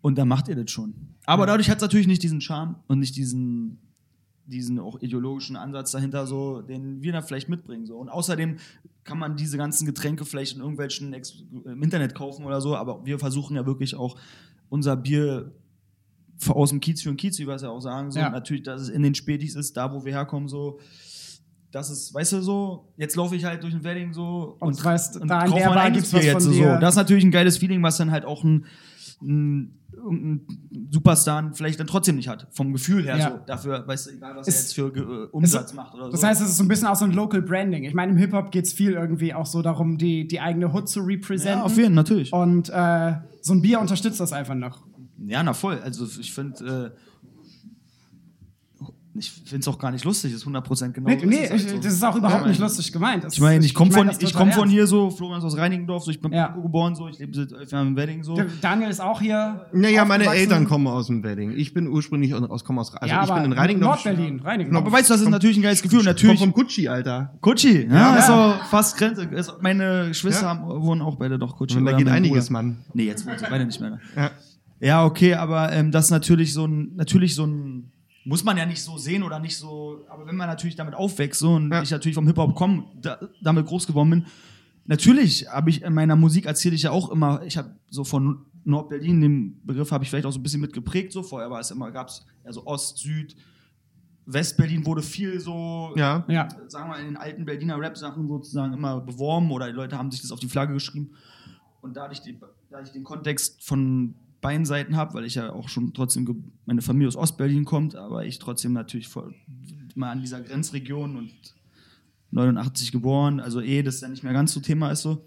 Speaker 4: Und dann macht ihr das schon. Aber dadurch hat es natürlich nicht diesen Charme und nicht diesen, diesen auch ideologischen Ansatz dahinter, so, den wir da vielleicht mitbringen. So. Und außerdem kann man diese ganzen Getränke vielleicht in irgendwelchen Ex im Internet kaufen oder so, aber wir versuchen ja wirklich auch unser Bier aus dem Kiez für den Kiez, wie wir es ja auch sagen, so.
Speaker 1: Ja.
Speaker 4: Und natürlich, dass es in den Spätis ist, da wo wir herkommen, so. Das ist, weißt du, so, jetzt laufe ich halt durch ein Wedding so
Speaker 1: Und weißt, da in
Speaker 4: kauf
Speaker 1: Bar
Speaker 4: eigenes
Speaker 1: gibt's was
Speaker 4: jetzt so. Das ist natürlich ein geiles Feeling, was dann halt auch ein, ein, irgendein Superstar vielleicht dann trotzdem nicht hat. Vom Gefühl her
Speaker 1: Ja.
Speaker 4: so. Dafür, weißt du, egal was
Speaker 1: Es-
Speaker 4: er jetzt für äh, Umsatz macht oder so.
Speaker 1: Das heißt, es ist so ein bisschen auch so ein Local Branding. Ich meine, im Hip-Hop geht es viel irgendwie auch so darum, die, die eigene Hood zu representen.
Speaker 4: ja, auf jeden Fall, natürlich.
Speaker 1: Und äh, so ein Bier unterstützt das einfach noch.
Speaker 4: Ja, na voll. Also ich finde, äh, ich finde es auch gar nicht lustig, ist 100% genau
Speaker 1: Nee,
Speaker 4: so.
Speaker 1: nee
Speaker 4: ist
Speaker 1: ich,
Speaker 4: halt so.
Speaker 1: das ist auch überhaupt
Speaker 4: Ja,
Speaker 1: nicht lustig gemeint. Das-
Speaker 4: Ich meine, ich komme
Speaker 1: mein
Speaker 4: von,
Speaker 1: das
Speaker 4: ich komm von hier so, Florian ist aus Reinigendorf, so, ich bin
Speaker 1: Ja.
Speaker 4: geboren, so, ich lebe seit elf Jahren im Wedding so.
Speaker 1: Daniel ist auch hier.
Speaker 2: Naja, meine. Eltern kommen aus dem Wedding. Ich bin ursprünglich aus, komme aus, also
Speaker 1: ja,
Speaker 2: ich bin in Reinigendorf.
Speaker 1: Nordberlin, Reinigendorf.
Speaker 4: Aber weißt du, das ist natürlich ein geiles Gefühl.
Speaker 2: Ich
Speaker 4: natürlich
Speaker 2: komme vom Kutschi, Alter.
Speaker 4: Kutschi, ja,
Speaker 2: Ja.
Speaker 4: ist auch fast Grenze. Ist, meine Schwester
Speaker 2: Ja.
Speaker 4: haben, wohnen auch beide doch Kutschi.
Speaker 2: Und da geht einiges,
Speaker 4: Bruder.
Speaker 2: Mann.
Speaker 4: Nee, jetzt wohnen sie beide nicht mehr.
Speaker 2: Ja.
Speaker 4: Ja, okay, aber ähm, das ist natürlich so ein, natürlich so ein, muss man ja nicht so sehen oder nicht so, aber wenn man natürlich damit aufwächst so, und
Speaker 2: Ja.
Speaker 4: ich natürlich vom Hip-Hop komme, da, damit groß geworden bin, natürlich habe ich in meiner Musik erzähle ich ja auch immer, ich habe so von Nordberlin, den Begriff habe ich vielleicht auch so ein bisschen mitgeprägt, so vorher war es immer, gab es also Ost, Süd, Westberlin wurde viel so,
Speaker 2: Ja.
Speaker 1: Ja.
Speaker 4: sagen wir in den alten Berliner Rap-Sachen sozusagen immer beworben oder die Leute haben sich das auf die Flagge geschrieben. Und da ich, die, da ich den Kontext von beiden Seiten habe, weil ich ja auch schon trotzdem, meine Familie aus Ostberlin kommt, aber ich trotzdem natürlich voll, mal an dieser Grenzregion und 89 geboren, also eh, das ja nicht mehr ganz so Thema ist so.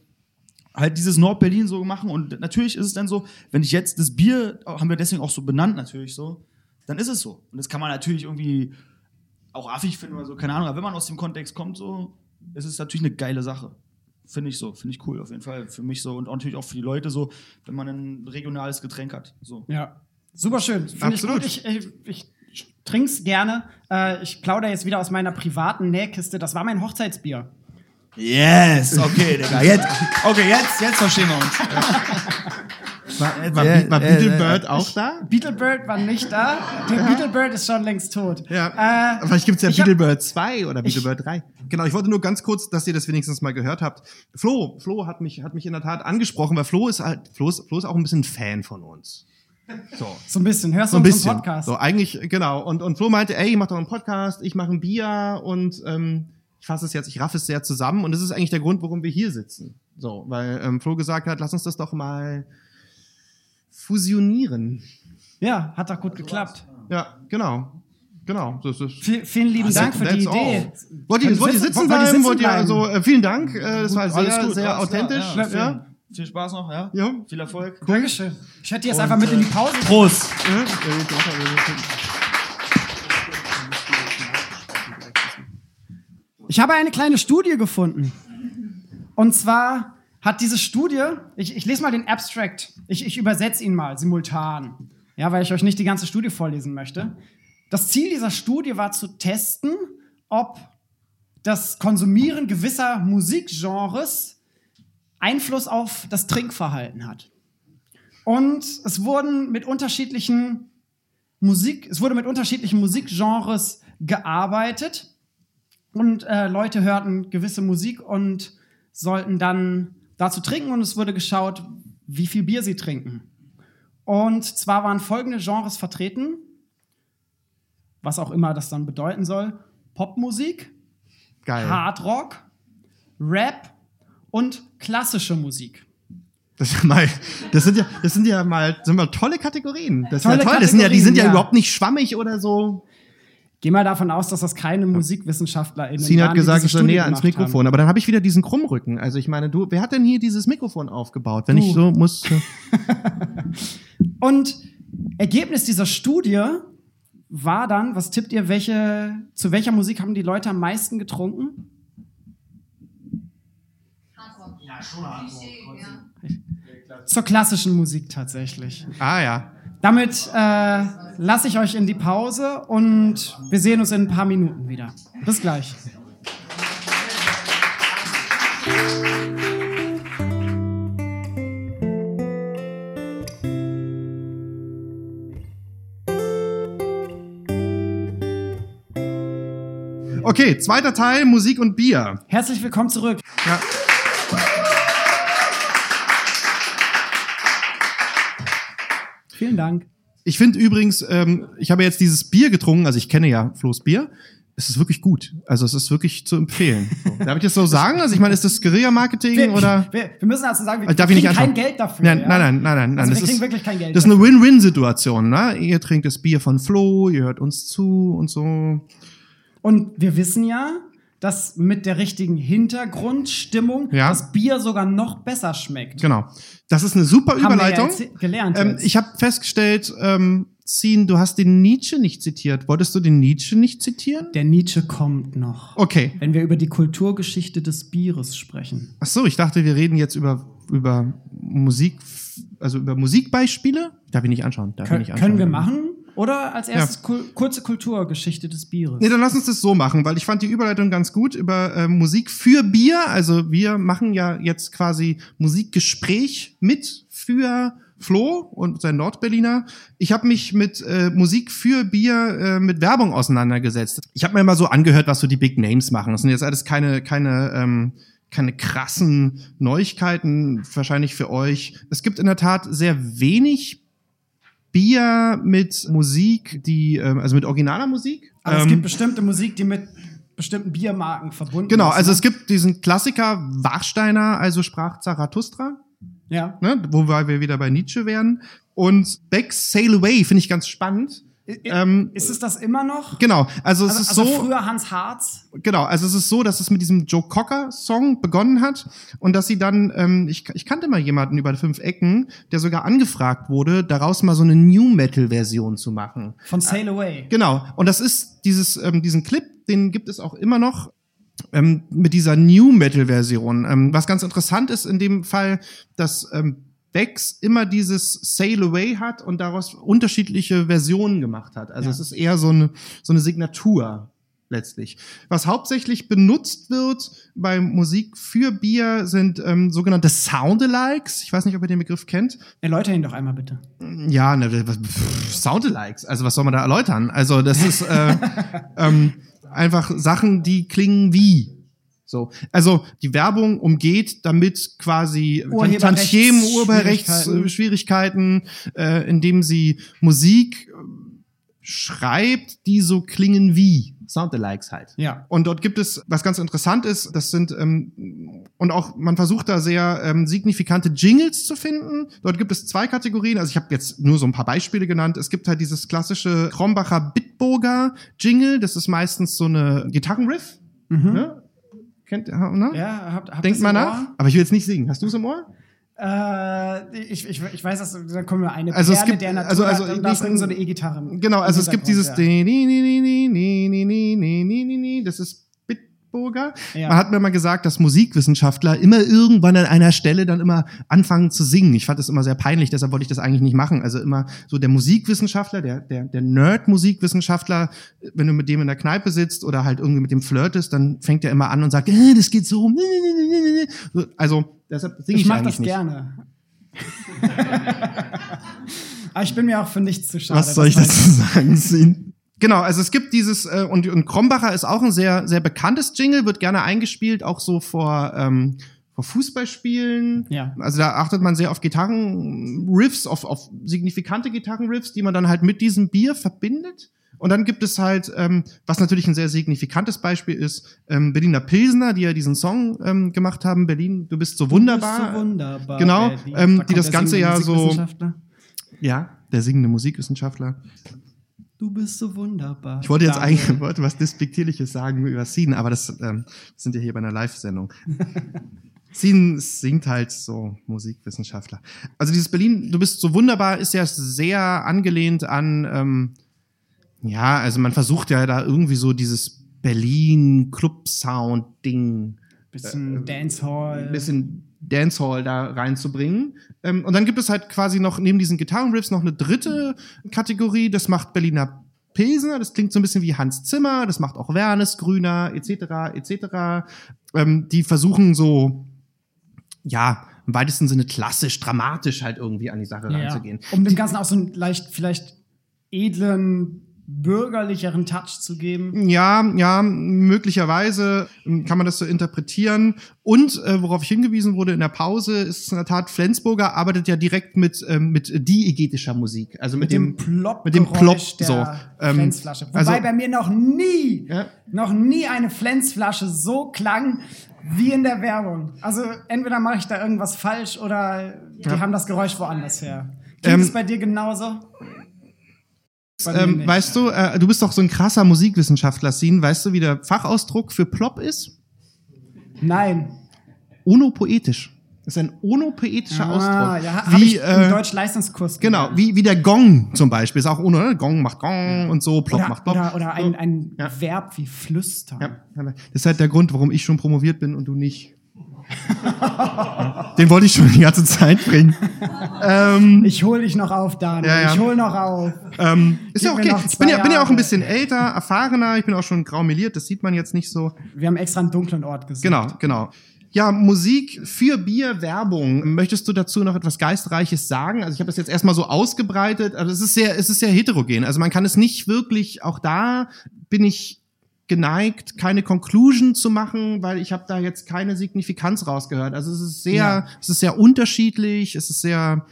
Speaker 4: Halt dieses Nordberlin so machen und natürlich ist es dann so, wenn ich jetzt das Bier, haben wir deswegen auch so benannt natürlich so, dann ist es so. Und das kann man natürlich irgendwie auch affig finden oder so, keine Ahnung, aber wenn man aus dem Kontext kommt so, ist es natürlich eine geile Sache. Finde ich so, finde ich cool auf jeden Fall. Für mich so und natürlich auch für die Leute so, wenn man ein regionales Getränk hat. So.
Speaker 1: Ja. Super schön. Finde ich
Speaker 2: Absolut.
Speaker 1: gut. Ich, ich, ich trink's gerne. Äh, ich plaudere jetzt wieder aus meiner privaten Nähkiste. Das war mein Hochzeitsbier.
Speaker 4: Yes, okay, Digga. Jetzt, okay, jetzt, jetzt verstehen wir uns.
Speaker 2: War, war,
Speaker 4: Ja,
Speaker 2: war
Speaker 4: ja,
Speaker 2: Beetlebird
Speaker 4: ja,
Speaker 2: auch da?
Speaker 1: Beetlebird war nicht da. Der Beetlebird ist schon längst tot.
Speaker 2: Ja.
Speaker 1: Äh,
Speaker 2: Vielleicht gibt's ja
Speaker 1: ich hab-
Speaker 2: Beetlebird 2 oder Beetlebird 3. Genau, ich wollte nur ganz kurz, dass ihr das wenigstens mal gehört habt. Flo, Flo hat mich, hat mich in der Tat angesprochen, weil Flo ist halt, Flo ist, Flo ist auch ein bisschen Fan von uns. So.
Speaker 1: so ein bisschen. Hörst
Speaker 2: So
Speaker 1: du
Speaker 2: ein
Speaker 1: unseren
Speaker 2: bisschen.
Speaker 1: Podcast?
Speaker 2: So, eigentlich, genau. Und, und Flo meinte, ey, ich mach doch einen Podcast, ich mache ein Bier und ähm, ich fasse es jetzt, ich raff es sehr zusammen und das ist eigentlich der Grund, warum wir hier sitzen. So, weil ähm, Flo gesagt hat, lass uns das doch mal fusionieren.
Speaker 1: Ja, hat doch gut geklappt.
Speaker 2: Ja, genau. Genau. Das ist,
Speaker 1: V vielen lieben Dank für die Idee.
Speaker 2: Wollt ihr, wollt ihr sitzen bleiben?
Speaker 1: sitzen
Speaker 2: Wollt ihr,
Speaker 1: bleiben?
Speaker 2: also, äh, vielen Dank. Äh, das war sehr,
Speaker 4: gut,
Speaker 2: sehr authentisch.
Speaker 4: ja.
Speaker 2: Ja.
Speaker 4: Viel Spaß noch, ja?
Speaker 2: Ja.
Speaker 4: Viel Erfolg.
Speaker 1: Dankeschön. Ich hätte jetzt einfach mit in die Pause.
Speaker 4: Prost.
Speaker 1: Ich habe eine kleine Studie gefunden. Und zwar hat diese Studie, ich, ich lese mal den Abstract, ich, ich übersetze ihn mal simultan, ja, weil ich euch nicht die ganze Studie vorlesen möchte. Das Ziel dieser Studie war zu testen, ob das Konsumieren gewisser Musikgenres Einfluss auf das Trinkverhalten hat. Und es wurden mit unterschiedlichen Musik, es wurde mit unterschiedlichen Musikgenres gearbeitet und äh, Leute hörten gewisse Musik und sollten dann dazu trinken und es wurde geschaut, wie viel Bier sie trinken. Und zwar waren folgende Genres vertreten, was auch immer das dann bedeuten soll: Popmusik,
Speaker 2: Geil.
Speaker 1: Hardrock, Rap und klassische Musik.
Speaker 2: Das, ja mal, das sind ja, das sind ja mal, sind mal tolle Kategorien. Das ist
Speaker 1: Tolle
Speaker 2: ja toll. Das sind ja, die sind ja,
Speaker 1: ja.
Speaker 2: überhaupt nicht schwammig oder so.
Speaker 1: Geh mal davon aus, dass das keine MusikwissenschaftlerInnen
Speaker 2: Sina hat
Speaker 1: waren, die
Speaker 2: gesagt, ich soll näher ans Mikrofon.
Speaker 1: Haben.
Speaker 2: Aber dann habe ich wieder diesen Krummrücken. Also ich meine, du, wer hat denn hier dieses Mikrofon aufgebaut? Wenn
Speaker 1: Du.
Speaker 2: ich so muss.
Speaker 1: Und Ergebnis dieser Studie war dann, was tippt ihr, welche, zu welcher Musik haben die Leute am meisten getrunken?
Speaker 5: Ja, schon Hardrock. Ja.
Speaker 1: Zur klassischen Musik tatsächlich.
Speaker 2: Ah ja.
Speaker 1: Damit äh, lasse ich euch in die Pause und wir sehen uns in ein paar Minuten wieder. Bis gleich.
Speaker 2: Okay, zweiter Teil, Musik und Bier.
Speaker 1: Herzlich willkommen zurück.
Speaker 2: Ja.
Speaker 1: Vielen Dank.
Speaker 2: Ich finde übrigens, ähm, ich habe jetzt dieses Bier getrunken, also ich kenne ja Flo's Bier. Es ist wirklich gut. Also es ist wirklich zu empfehlen. So. Darf ich das so sagen? Also ich meine, ist das Guerilla-Marketing oder?
Speaker 1: wir, wir müssen dazu sagen, wir
Speaker 2: Darf ich
Speaker 1: kriegen kein
Speaker 2: anschauen?
Speaker 1: Geld dafür.
Speaker 2: Nein,
Speaker 1: ja?
Speaker 2: nein, nein, nein, nein, nein.
Speaker 1: Also
Speaker 2: das
Speaker 1: wir kriegen
Speaker 2: ist,
Speaker 1: wirklich kein Geld
Speaker 2: Das ist eine Win-Win-Situation, ne? Ihr trinkt das Bier von Flo, ihr hört uns zu und so.
Speaker 1: Und wir wissen ja, dass mit der richtigen Hintergrundstimmung
Speaker 2: Ja.
Speaker 1: das Bier sogar noch besser schmeckt.
Speaker 2: Genau. Das ist eine super
Speaker 1: Haben wir ja
Speaker 2: Überleitung.
Speaker 1: gelernt.
Speaker 2: Ähm, ich habe festgestellt, ähm, Zin, du hast den Nietzsche nicht zitiert. Wolltest du den Nietzsche nicht zitieren?
Speaker 1: der Nietzsche kommt noch.
Speaker 2: Okay.
Speaker 1: Wenn wir über die Kulturgeschichte des Bieres sprechen.
Speaker 2: Ach so, ich dachte, wir reden jetzt über, über Musik, also über Musikbeispiele. Darf ich nicht anschauen. Darf ich
Speaker 1: Kön
Speaker 2: nicht anschauen.
Speaker 1: können wir machen? Oder als erstes kul kurze Kulturgeschichte des Bieres?
Speaker 2: Nee, dann lass uns das so machen, weil ich fand die Überleitung ganz gut über äh, Musik für Bier. Also wir machen ja jetzt quasi Musikgespräch mit für Flo und sein Nordberliner. Ich habe mich mit äh, Musik für Bier äh, mit Werbung auseinandergesetzt. Ich habe mir mal so angehört, was so die Big Names machen. Das sind jetzt alles keine keine ähm, keine krassen Neuigkeiten wahrscheinlich für euch. Es gibt in der Tat sehr wenig Bier mit Musik, die ähm, also mit originaler Musik.
Speaker 1: Aber es
Speaker 2: Ähm,
Speaker 1: gibt bestimmte Musik, die mit bestimmten Biermarken verbunden
Speaker 2: Genau,
Speaker 1: ist.
Speaker 2: also
Speaker 1: ne?
Speaker 2: es gibt diesen Klassiker Warsteiner, also sprach Zarathustra,
Speaker 1: Ja.
Speaker 2: ne, wobei wir wieder bei Nietzsche wären. Und Beck's Sail Away finde ich ganz spannend. Ähm,
Speaker 1: Ist es das immer noch?
Speaker 2: genau, also es
Speaker 1: Also,
Speaker 2: ist
Speaker 1: also
Speaker 2: so,
Speaker 1: früher Hans Harz.
Speaker 2: genau, also es ist so, dass es mit diesem Joe Cocker Song begonnen hat und dass sie dann, ähm, ich, ich kannte mal jemanden über fünf Ecken, der sogar angefragt wurde, daraus mal so eine New Metal Version zu machen.
Speaker 1: Von Sail Away.
Speaker 2: Genau. Und das ist dieses, ähm, diesen Clip, den gibt es auch immer noch ähm, mit dieser New Metal Version. Ähm, was ganz interessant ist in dem Fall, dass ähm, Bex immer dieses Sail Away hat und daraus unterschiedliche Versionen gemacht hat. Also
Speaker 1: Ja.
Speaker 2: es ist eher so eine, so eine Signatur letztlich. Was hauptsächlich benutzt wird bei Musik für Bier sind ähm, sogenannte Soundalikes. Ich weiß nicht, ob ihr den Begriff kennt.
Speaker 1: Erläuter ihn doch einmal bitte.
Speaker 2: Ja, ne, was- pff, Soundalikes. Also was soll man da erläutern? Also das ist äh, ähm, einfach Sachen, die klingen wie. So, also die Werbung umgeht damit quasi Tantiemen, Urheberrechtsschwierigkeiten, äh, indem sie Musik äh, schreibt, die so klingen wie. Soundalikes halt.
Speaker 1: Ja.
Speaker 2: Und dort gibt es, was ganz interessant ist, das sind, ähm, und auch man versucht da sehr ähm, signifikante Jingles zu finden. Dort gibt es zwei Kategorien, also ich habe jetzt nur so ein paar Beispiele genannt. Es gibt halt dieses klassische Krombacher Bitburger Jingle, das ist meistens so eine Gitarrenriff.
Speaker 1: Mhm.
Speaker 2: Ne? Kennt, ne?
Speaker 1: Ja, habt, habt
Speaker 2: Denkt mal nach. Aber ich will jetzt nicht singen. Hast du es im Ohr?
Speaker 1: Äh, ich, ich, ich weiß, dass, da kommen wir eine
Speaker 2: also
Speaker 1: Perle es
Speaker 2: gibt,
Speaker 1: der Natur
Speaker 2: also, also,
Speaker 1: hat, und da bringen so eine E-Gitarre.
Speaker 2: Genau, also es gibt dieses ja. Das ist Bitburger.
Speaker 1: Ja.
Speaker 2: Man hat mir mal gesagt, dass Musikwissenschaftler immer irgendwann an einer Stelle dann immer anfangen zu singen. Ich fand das immer sehr peinlich, deshalb wollte ich das eigentlich nicht machen. Also immer so der Musikwissenschaftler, der, der, der Nerd-Musikwissenschaftler, wenn du mit dem in der Kneipe sitzt oder halt irgendwie mit dem flirtest, dann fängt er immer an und sagt, äh, das geht so. So, Also deshalb singe
Speaker 1: Ich,
Speaker 2: ich,
Speaker 1: mach das
Speaker 2: nicht.
Speaker 1: gerne. Aber ich bin mir auch für nichts zu schade.
Speaker 2: Was soll ich dazu sagen, Sin? Genau, also es gibt dieses, äh, und, und Krombacher ist auch ein sehr, sehr bekanntes Jingle, wird gerne eingespielt, auch so vor, ähm, vor Fußballspielen.
Speaker 1: Ja.
Speaker 2: Also da achtet man sehr auf Gitarrenriffs, auf, auf signifikante Gitarrenriffs, die man dann halt mit diesem Bier verbindet. Und dann gibt es halt, ähm, was natürlich ein sehr signifikantes Beispiel ist, ähm, Berliner Pilsner, die ja diesen Song ähm, gemacht haben, Berlin, du bist so wunderbar.
Speaker 1: Du bist so wunderbar.
Speaker 2: Genau,
Speaker 1: Berlin.
Speaker 2: ähm,
Speaker 1: Da
Speaker 2: die das ganze Jahr so-
Speaker 1: Musikwissenschaftler.
Speaker 2: Ja, der singende Musikwissenschaftler.
Speaker 1: Du bist so wunderbar.
Speaker 2: Ich wollte jetzt
Speaker 1: Daniel.
Speaker 2: eigentlich wollte was Despektierliches sagen über Sien, aber das ähm, sind ja hier bei einer Live-Sendung. Sien singt halt so Musikwissenschaftler. Also dieses Berlin, du bist so wunderbar, ist ja sehr angelehnt an, ähm, ja, also man versucht ja da irgendwie so dieses Berlin-Club-Sound-Ding
Speaker 1: Bisschen Dancehall.
Speaker 2: ein bisschen Dancehall da reinzubringen. Ähm, und dann gibt es halt quasi noch neben diesen Gitarrenriffs noch eine dritte Kategorie. Das macht Berliner Pilsner. Das klingt so ein bisschen wie Hans Zimmer. Das macht auch Wernes Grüner etc. etc. Ähm, die versuchen so ja im weitesten Sinne klassisch, dramatisch halt irgendwie an die Sache
Speaker 1: ja.
Speaker 2: ranzugehen.
Speaker 1: Um dem Ganzen auch so einen leicht, vielleicht edlen, bürgerlicheren Touch zu geben.
Speaker 2: Ja, ja, möglicherweise ähm, kann man das so interpretieren. Und äh, worauf ich hingewiesen wurde in der Pause, ist in der Tat, Flensburger arbeitet ja direkt mit, ähm, mit diegetischer Musik. Also mit,
Speaker 1: Mit dem
Speaker 2: dem,
Speaker 1: Plop,
Speaker 2: mit dem Plop,
Speaker 1: der
Speaker 2: so, ähm,
Speaker 1: Flensflasche. Wobei
Speaker 2: also-
Speaker 1: bei mir noch nie,
Speaker 2: Ja.
Speaker 1: noch nie eine Flensflasche so klang wie in der Werbung. Also entweder mache ich da irgendwas falsch oder die
Speaker 2: Ja.
Speaker 1: haben das Geräusch woanders her. Klingt
Speaker 2: Ähm,
Speaker 1: es bei dir genauso?
Speaker 2: Ähm, weißt du, äh, du bist doch so ein krasser Musikwissenschaftler, Sin. Weißt du, wie der Fachausdruck für Plop ist?
Speaker 1: Nein.
Speaker 2: Onopoetisch. Das ist ein onopoetischer
Speaker 1: Ah,
Speaker 2: Ausdruck.
Speaker 1: ja, habe
Speaker 2: wie,
Speaker 1: ich im
Speaker 2: äh,
Speaker 1: Deutsch-Leistungskurs
Speaker 2: Genau, wie, wie der Gong zum Beispiel. Ist auch Ono, ne? Gong macht Gong und so, Plop
Speaker 1: Oder,
Speaker 2: macht Plop.
Speaker 1: oder, oder ein, ein
Speaker 2: Ja.
Speaker 1: Verb wie flüstern.
Speaker 2: Ja, das ist halt der Grund, warum ich schon promoviert bin und du nicht. Den wollte ich schon die ganze Zeit bringen. ähm,
Speaker 1: Ich hol dich noch auf, Daniel.
Speaker 2: Ja, ja.
Speaker 1: Ich hol noch auf.
Speaker 2: ähm, ist ja okay. Ich bin ja, bin ja auch ein bisschen älter, erfahrener. Ich bin auch schon graumeliert. Das sieht man jetzt nicht so.
Speaker 1: Wir haben extra einen dunklen Ort gesucht.
Speaker 2: Genau, genau. Ja, Musik für Bier, Werbung. Möchtest du dazu noch etwas Geistreiches sagen? Also ich habe das jetzt erstmal so ausgebreitet, aber es ist sehr, es ist sehr heterogen. Also man kann es nicht wirklich, auch da bin ich geneigt, keine Conclusion zu machen, weil ich habe da jetzt keine Signifikanz rausgehört. Also es ist sehr,
Speaker 1: Ja.
Speaker 2: es ist sehr unterschiedlich, es ist sehr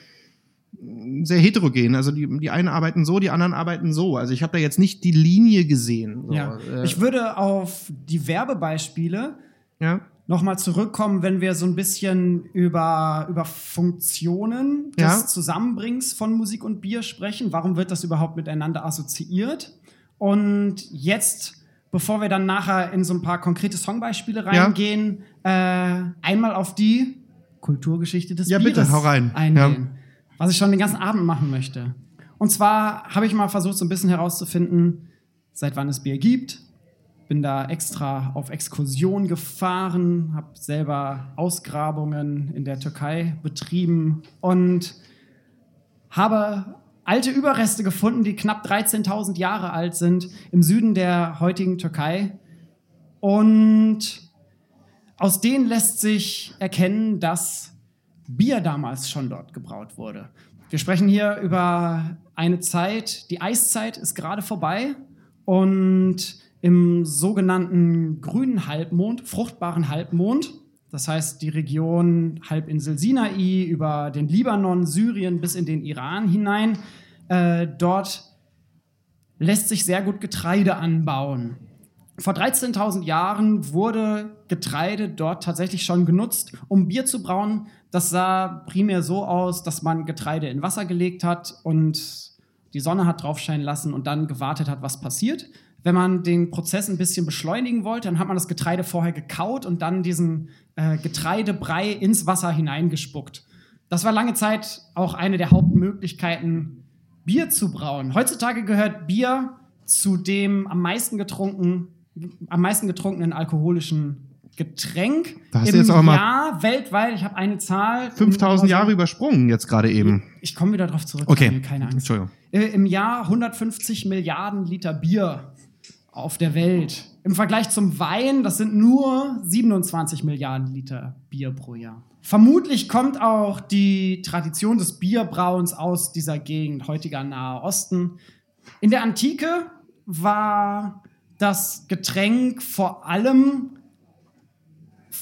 Speaker 2: sehr heterogen. Also die, die einen arbeiten so, die anderen arbeiten so. Also ich habe da jetzt nicht die Linie gesehen. So,
Speaker 1: Ja.
Speaker 2: äh,
Speaker 1: Ich würde auf die Werbebeispiele
Speaker 2: ja.
Speaker 1: nochmal zurückkommen, wenn wir so ein bisschen über, über Funktionen
Speaker 2: Ja.
Speaker 1: des Zusammenbringens von Musik und Bier sprechen. Warum wird das überhaupt miteinander assoziiert? Und jetzt, bevor wir dann nachher in so ein paar konkrete Songbeispiele
Speaker 2: Ja.
Speaker 1: reingehen, äh, einmal auf die Kulturgeschichte des
Speaker 2: Ja, bitte,
Speaker 1: Bieres
Speaker 2: hau rein.
Speaker 1: eingehen. Was ich schon den ganzen Abend machen möchte. Und zwar habe ich mal versucht, so ein bisschen herauszufinden, seit wann es Bier gibt. Bin da extra auf Exkursion gefahren, habe selber Ausgrabungen in der Türkei betrieben und habe alte Überreste gefunden, die knapp 13.000 Jahre alt sind, im Süden der heutigen Türkei. Und aus denen lässt sich erkennen, dass Bier damals schon dort gebraut wurde. Wir sprechen hier über eine Zeit, die Eiszeit ist gerade vorbei und im sogenannten grünen Halbmond, fruchtbaren Halbmond, das heißt die Region Halbinsel Sinai über den Libanon, Syrien bis in den Iran hinein, äh, dort lässt sich sehr gut Getreide anbauen. Vor 13.000 Jahren wurde Getreide dort tatsächlich schon genutzt, um Bier zu brauen. Das sah primär so aus, dass man Getreide in Wasser gelegt hat und die Sonne hat draufscheinen lassen und dann gewartet hat, was passiert. Wenn man den Prozess ein bisschen beschleunigen wollte, dann hat man das Getreide vorher gekaut und dann diesen äh, Getreidebrei ins Wasser hineingespuckt. Das war lange Zeit auch eine der Hauptmöglichkeiten, Bier zu brauen. Heutzutage gehört Bier zu dem am meisten getrunken, am meisten getrunkenen alkoholischen Getränk
Speaker 2: Da hast
Speaker 1: im
Speaker 2: du jetzt aber mal-
Speaker 1: Jahr weltweit. Ich habe eine Zahl.
Speaker 2: 5000 Jahre übersprungen jetzt gerade eben.
Speaker 1: Ich komme wieder darauf zurück.
Speaker 2: Okay.
Speaker 1: Keine Angst.
Speaker 2: Entschuldigung.
Speaker 1: Äh, Im Jahr 150 Milliarden Liter Bier auf der Welt. Im Vergleich zum Wein, das sind nur 27 Milliarden Liter Bier pro Jahr. Vermutlich kommt auch die Tradition des Bierbrauens aus dieser Gegend, heutiger Nahe Osten. In der Antike war das Getränk vor allem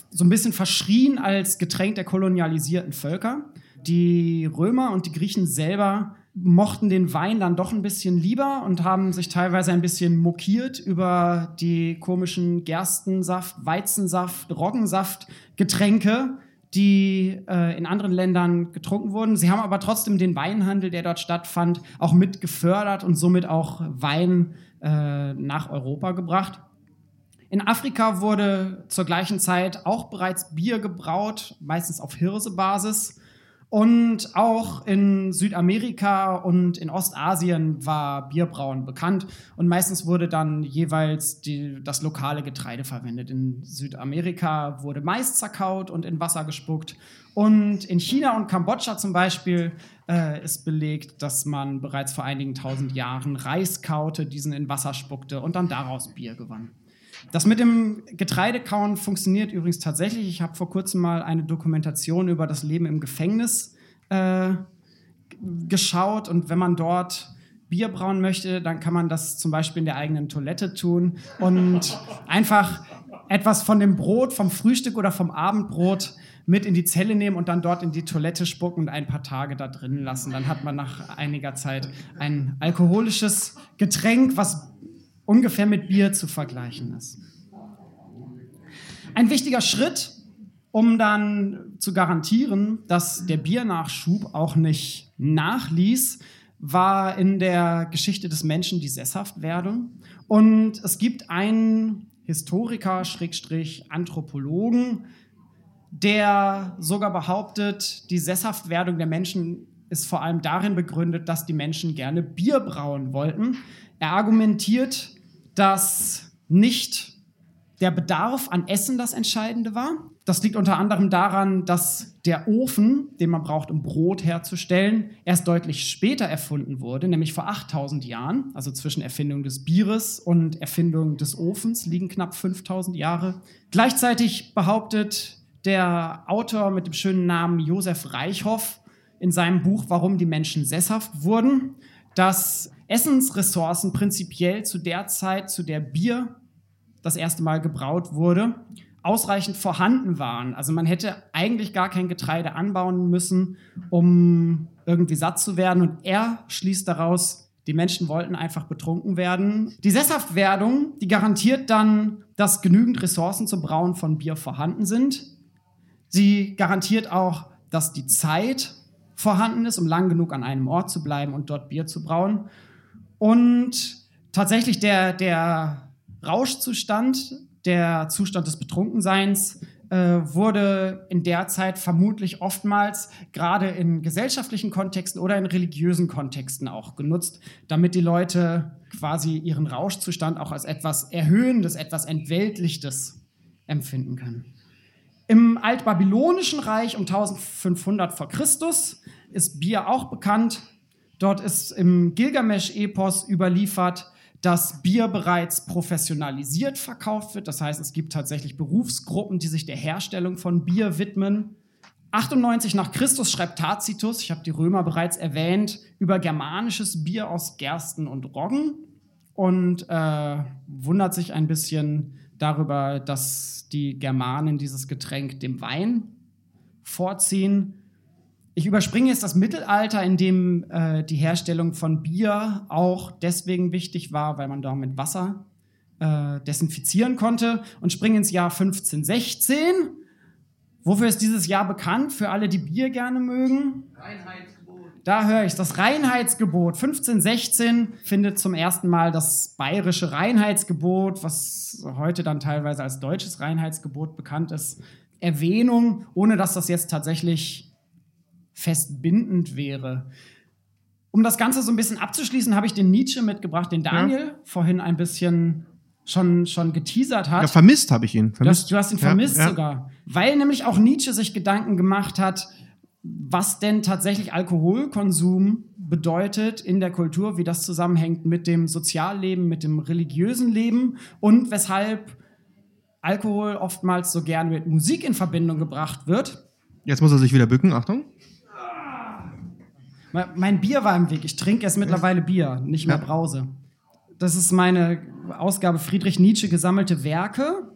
Speaker 1: so ein bisschen verschrien als Getränk der kolonialisierten Völker. Die Römer und die Griechen selber mochten den Wein dann doch ein bisschen lieber und haben sich teilweise ein bisschen mokiert über die komischen Gerstensaft, Weizensaft, Roggensaft Getränke, die äh, in anderen Ländern getrunken wurden. Sie haben aber trotzdem den Weinhandel, der dort stattfand, auch mit gefördert und somit auch Wein äh, nach Europa gebracht. In Afrika wurde zur gleichen Zeit auch bereits Bier gebraut, meistens auf Hirsebasis. Und auch in Südamerika und in Ostasien war Bierbrauen bekannt. Und meistens wurde dann jeweils die, das lokale Getreide verwendet. In Südamerika wurde Mais zerkaut und in Wasser gespuckt. Und in China und Kambodscha zum Beispiel äh, ist belegt, dass man bereits vor einigen tausend Jahren Reis kaute, diesen in Wasser spuckte und dann daraus Bier gewann. Das mit dem Getreidekauen funktioniert übrigens tatsächlich. Ich habe vor kurzem mal eine Dokumentation über das Leben im Gefängnis äh, geschaut und wenn man dort Bier brauen möchte, dann kann man das zum Beispiel in der eigenen Toilette tun und einfach etwas von dem Brot, vom Frühstück oder vom Abendbrot mit in die Zelle nehmen und dann dort in die Toilette spucken und ein paar Tage da drin lassen. Dann hat man nach einiger Zeit ein alkoholisches Getränk, was ungefähr mit Bier zu vergleichen ist. Ein wichtiger Schritt, um dann zu garantieren, dass der Biernachschub auch nicht nachließ, war in der Geschichte des Menschen die Sesshaftwerdung. Und es gibt einen Historiker, Schrägstrich Anthropologen, der sogar behauptet, die Sesshaftwerdung der Menschen ist vor allem darin begründet, dass die Menschen gerne Bier brauen wollten. Er argumentiert, dass nicht der Bedarf an Essen das Entscheidende war. Das liegt unter anderem daran, dass der Ofen, den man braucht, um Brot herzustellen, erst deutlich später erfunden wurde, nämlich vor 8000 Jahren. Also zwischen Erfindung des Bieres und Erfindung des Ofens liegen knapp 5000 Jahre. Gleichzeitig behauptet der Autor mit dem schönen Namen Josef Reichhoff in seinem Buch Warum die Menschen sesshaft wurden, dass Essensressourcen prinzipiell zu der Zeit, zu der Bier das erste Mal gebraut wurde, ausreichend vorhanden waren. Also man hätte eigentlich gar kein Getreide anbauen müssen, um irgendwie satt zu werden. Und er schließt daraus, die Menschen wollten einfach betrunken werden. Die Sesshaftwerdung, die garantiert dann, dass genügend Ressourcen zum Brauen von Bier vorhanden sind. Sie garantiert auch, dass die Zeit vorhanden ist, um lang genug an einem Ort zu bleiben und dort Bier zu brauen. Und tatsächlich der, der Rauschzustand, der Zustand des Betrunkenseins, äh, wurde in der Zeit vermutlich oftmals gerade in gesellschaftlichen Kontexten oder in religiösen Kontexten auch genutzt, damit die Leute quasi ihren Rauschzustand auch als etwas Erhöhendes, etwas Entweltlichtes empfinden können. Im altbabylonischen Reich um 1500 vor Christus ist Bier auch bekannt. Dort ist im Gilgamesch-Epos überliefert, dass Bier bereits professionalisiert verkauft wird. Das heißt, es gibt tatsächlich Berufsgruppen, die sich der Herstellung von Bier widmen. 98 nach Christus schreibt Tacitus, ich habe die Römer bereits erwähnt, über germanisches Bier aus Gersten und Roggen und äh, wundert sich ein bisschen darüber, dass die Germanen dieses Getränk dem Wein vorziehen. Ich überspringe jetzt das Mittelalter, in dem äh, die Herstellung von Bier auch deswegen wichtig war, weil man da mit Wasser äh, desinfizieren konnte und springe ins Jahr 1516. Wofür ist dieses Jahr bekannt? Für alle, die Bier gerne mögen?
Speaker 5: Reinheitsgebot.
Speaker 1: Da höre ich das Reinheitsgebot. 1516 findet zum ersten Mal das bayerische Reinheitsgebot, was heute dann teilweise als deutsches Reinheitsgebot bekannt ist, Erwähnung, ohne dass das jetzt tatsächlich festbindend wäre. Um das Ganze so ein bisschen abzuschließen, habe ich den Nietzsche mitgebracht, den Daniel vorhin ein bisschen schon, schon geteasert hat.
Speaker 2: Ja, vermisst habe ich ihn.
Speaker 1: Du hast, du hast ihn
Speaker 2: Ja,
Speaker 1: vermisst
Speaker 2: ja.
Speaker 1: sogar. Weil nämlich auch Nietzsche sich Gedanken gemacht hat, was denn tatsächlich Alkoholkonsum bedeutet in der Kultur, wie das zusammenhängt mit dem Sozialleben, mit dem religiösen Leben und weshalb Alkohol oftmals so gern mit Musik in Verbindung gebracht wird.
Speaker 2: Jetzt muss er sich wieder bücken. Achtung.
Speaker 1: Me- Mein Bier war im Weg. Ich trinke erst mittlerweile Bier, nicht mehr. Brause. Das ist meine Ausgabe Friedrich Nietzsche gesammelte Werke.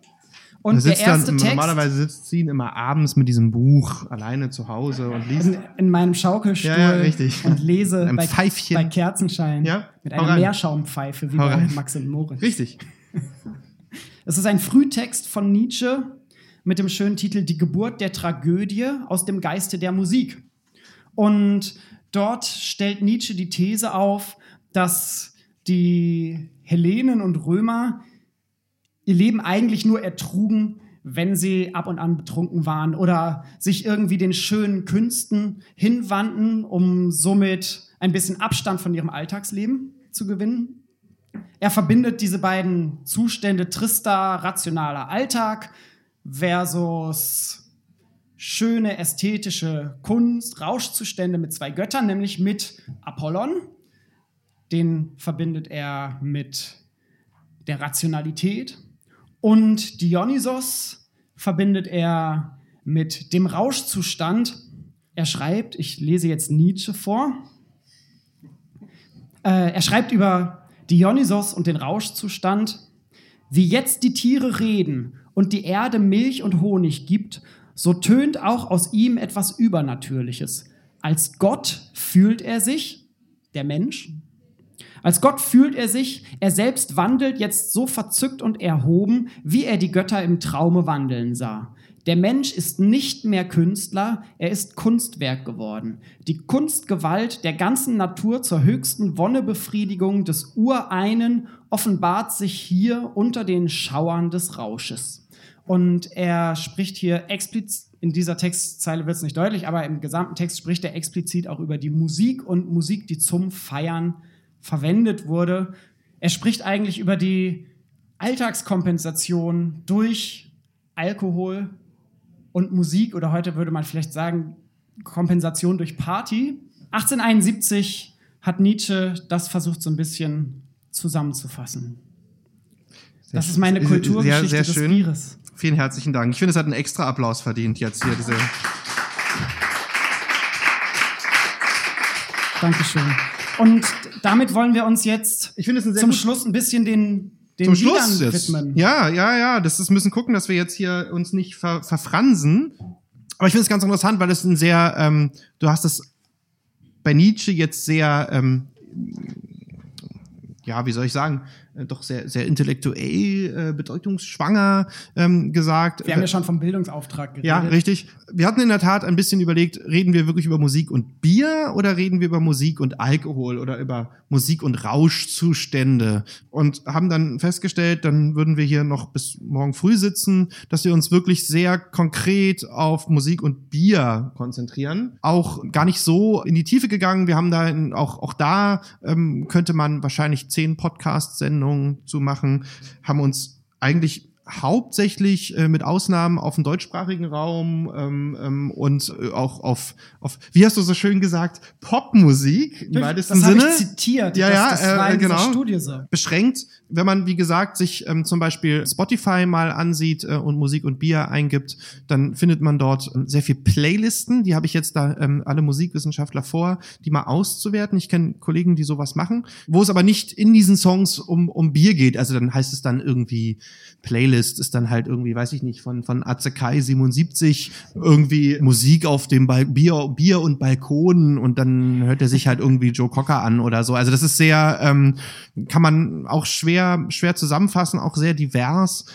Speaker 1: Und
Speaker 2: Er
Speaker 1: der
Speaker 2: sitzt dann,
Speaker 1: erste Text
Speaker 2: normalerweise sitzt sie immer abends mit diesem Buch alleine zu Hause und liest.
Speaker 1: in, in meinem Schaukelstuhl
Speaker 2: Ja, ja, richtig.
Speaker 1: und lese bei,
Speaker 2: Pfeifchen.
Speaker 1: bei Kerzenschein
Speaker 2: Ja,
Speaker 1: mit einer. Meerschaumpfeife wie
Speaker 2: Hau
Speaker 1: bei
Speaker 2: rein.
Speaker 1: Max und Moritz.
Speaker 2: Richtig.
Speaker 1: Es ist ein Frühtext von Nietzsche mit dem schönen Titel Die Geburt der Tragödie aus dem Geiste der Musik. Und dort stellt Nietzsche die These auf, dass die Hellenen und Römer ihr Leben eigentlich nur ertrugen, wenn sie ab und an betrunken waren oder sich irgendwie den schönen Künsten hinwandten, um somit ein bisschen Abstand von ihrem Alltagsleben zu gewinnen. Er verbindet diese beiden Zustände trister, rationaler Alltag versus schöne ästhetische Kunst, Rauschzustände mit zwei Göttern, nämlich mit Apollon. Den verbindet er mit der Rationalität. Und Dionysos verbindet er mit dem Rauschzustand. Er schreibt, ich lese jetzt Nietzsche vor, äh, er schreibt über Dionysos und den Rauschzustand, wie jetzt die Tiere reden und die Erde Milch und Honig gibt, so tönt auch aus ihm etwas Übernatürliches. Als Gott fühlt er sich, der Mensch, als Gott fühlt er sich, er selbst wandelt jetzt so verzückt und erhoben, wie er die Götter im Traume wandeln sah. Der Mensch ist nicht mehr Künstler, er ist Kunstwerk geworden. Die Kunstgewalt der ganzen Natur zur höchsten Wonnebefriedigung des Ureinen offenbart sich hier unter den Schauern des Rausches. Und er spricht hier explizit, in dieser Textzeile wird es nicht deutlich, aber im gesamten Text spricht er explizit auch über die Musik und Musik, die zum Feiern verwendet wurde. Er spricht eigentlich über die Alltagskompensation durch Alkohol und Musik oder heute würde man vielleicht sagen Kompensation durch Party. 1871 hat Nietzsche das versucht so ein bisschen zusammenzufassen. Das ist meine
Speaker 2: Sehr-
Speaker 1: Kulturgeschichte
Speaker 2: sehr, sehr
Speaker 1: des
Speaker 2: schön.
Speaker 1: Bieres.
Speaker 2: Vielen herzlichen Dank. Ich finde, es hat einen extra Applaus verdient jetzt hier. Diese
Speaker 1: Dankeschön. Und damit wollen wir uns jetzt
Speaker 2: Ich finde es ein sehr
Speaker 1: zum Schluss ein bisschen den, den
Speaker 2: Zum Schluss
Speaker 1: Liedern
Speaker 2: jetzt.
Speaker 1: widmen.
Speaker 2: Ja, ja, ja. Das ist, müssen gucken, dass wir jetzt hier uns nicht ver, verfransen. Aber ich finde es ganz interessant, weil es ein sehr, ähm, du hast es bei Nietzsche jetzt sehr, ähm, ja, wie soll ich sagen, doch sehr, sehr intellektuell, äh, bedeutungsschwanger ähm, gesagt.
Speaker 1: Wir haben ja schon vom Bildungsauftrag geredet.
Speaker 2: Ja, richtig. Wir hatten in der Tat ein bisschen überlegt, reden wir wirklich über Musik und Bier oder reden wir über Musik und Alkohol oder über Musik und Rauschzustände und haben dann festgestellt, dann würden wir hier noch bis morgen früh sitzen, dass wir uns wirklich sehr konkret auf Musik und Bier konzentrieren. Auch gar nicht so in die Tiefe gegangen. Wir haben da in, auch, auch da ähm, könnte man wahrscheinlich zehn Podcast-Sendungen zu machen, haben uns eigentlich hauptsächlich äh, mit Ausnahmen auf dem deutschsprachigen Raum ähm, ähm, und äh, auch auf, auf, wie hast du so schön gesagt, Popmusik im weitesten
Speaker 1: das
Speaker 2: Sinne.
Speaker 1: ich zitiert.
Speaker 2: Ja,
Speaker 1: das,
Speaker 2: ja,
Speaker 1: das
Speaker 2: äh,
Speaker 1: war in
Speaker 2: genau.
Speaker 1: Studie so.
Speaker 2: beschränkt. Wenn man, wie gesagt, sich ähm, zum Beispiel Spotify mal ansieht äh, und Musik und Bier eingibt, dann findet man dort ähm, sehr viel Playlisten. Die habe ich jetzt da ähm, alle Musikwissenschaftler vor, die mal auszuwerten. Ich kenne Kollegen, die sowas machen, wo es aber nicht in diesen Songs um, um Bier geht. Also dann heißt es dann irgendwie, Playlist ist dann halt irgendwie, weiß ich nicht, von, von Azekai 77 irgendwie Musik auf dem Bal Bier, Bier und Balkon und dann hört er sich halt irgendwie Joe Cocker an oder so. Also das ist sehr, ähm, kann man auch schwer, schwer zusammenfassen, auch sehr divers.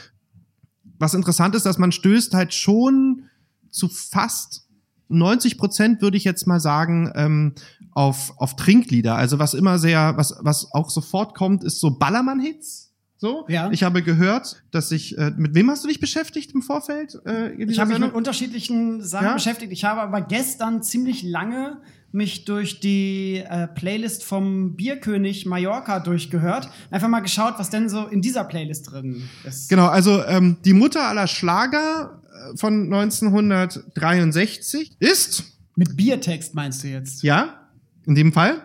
Speaker 2: Was interessant ist, dass man stößt halt schon zu fast 90 Prozent, würde ich jetzt mal sagen, ähm, auf, auf Trinklieder. Also was immer sehr, was, was auch sofort kommt, ist so Ballermann-Hits. So,
Speaker 1: Ja.
Speaker 2: ich habe gehört, dass ich, äh, mit wem hast du dich beschäftigt im Vorfeld? Äh,
Speaker 1: Ich habe mich mit unterschiedlichen Sachen
Speaker 2: Ja?
Speaker 1: beschäftigt. Ich habe aber gestern ziemlich lange mich durch die äh, Playlist vom Bierkönig Mallorca durchgehört. Einfach mal geschaut, was denn so in dieser Playlist drin ist.
Speaker 2: Genau, also ähm, die Mutter aller Schlager äh, von 1963 ist,
Speaker 1: Mit Biertext meinst du jetzt?
Speaker 2: ja, in dem Fall,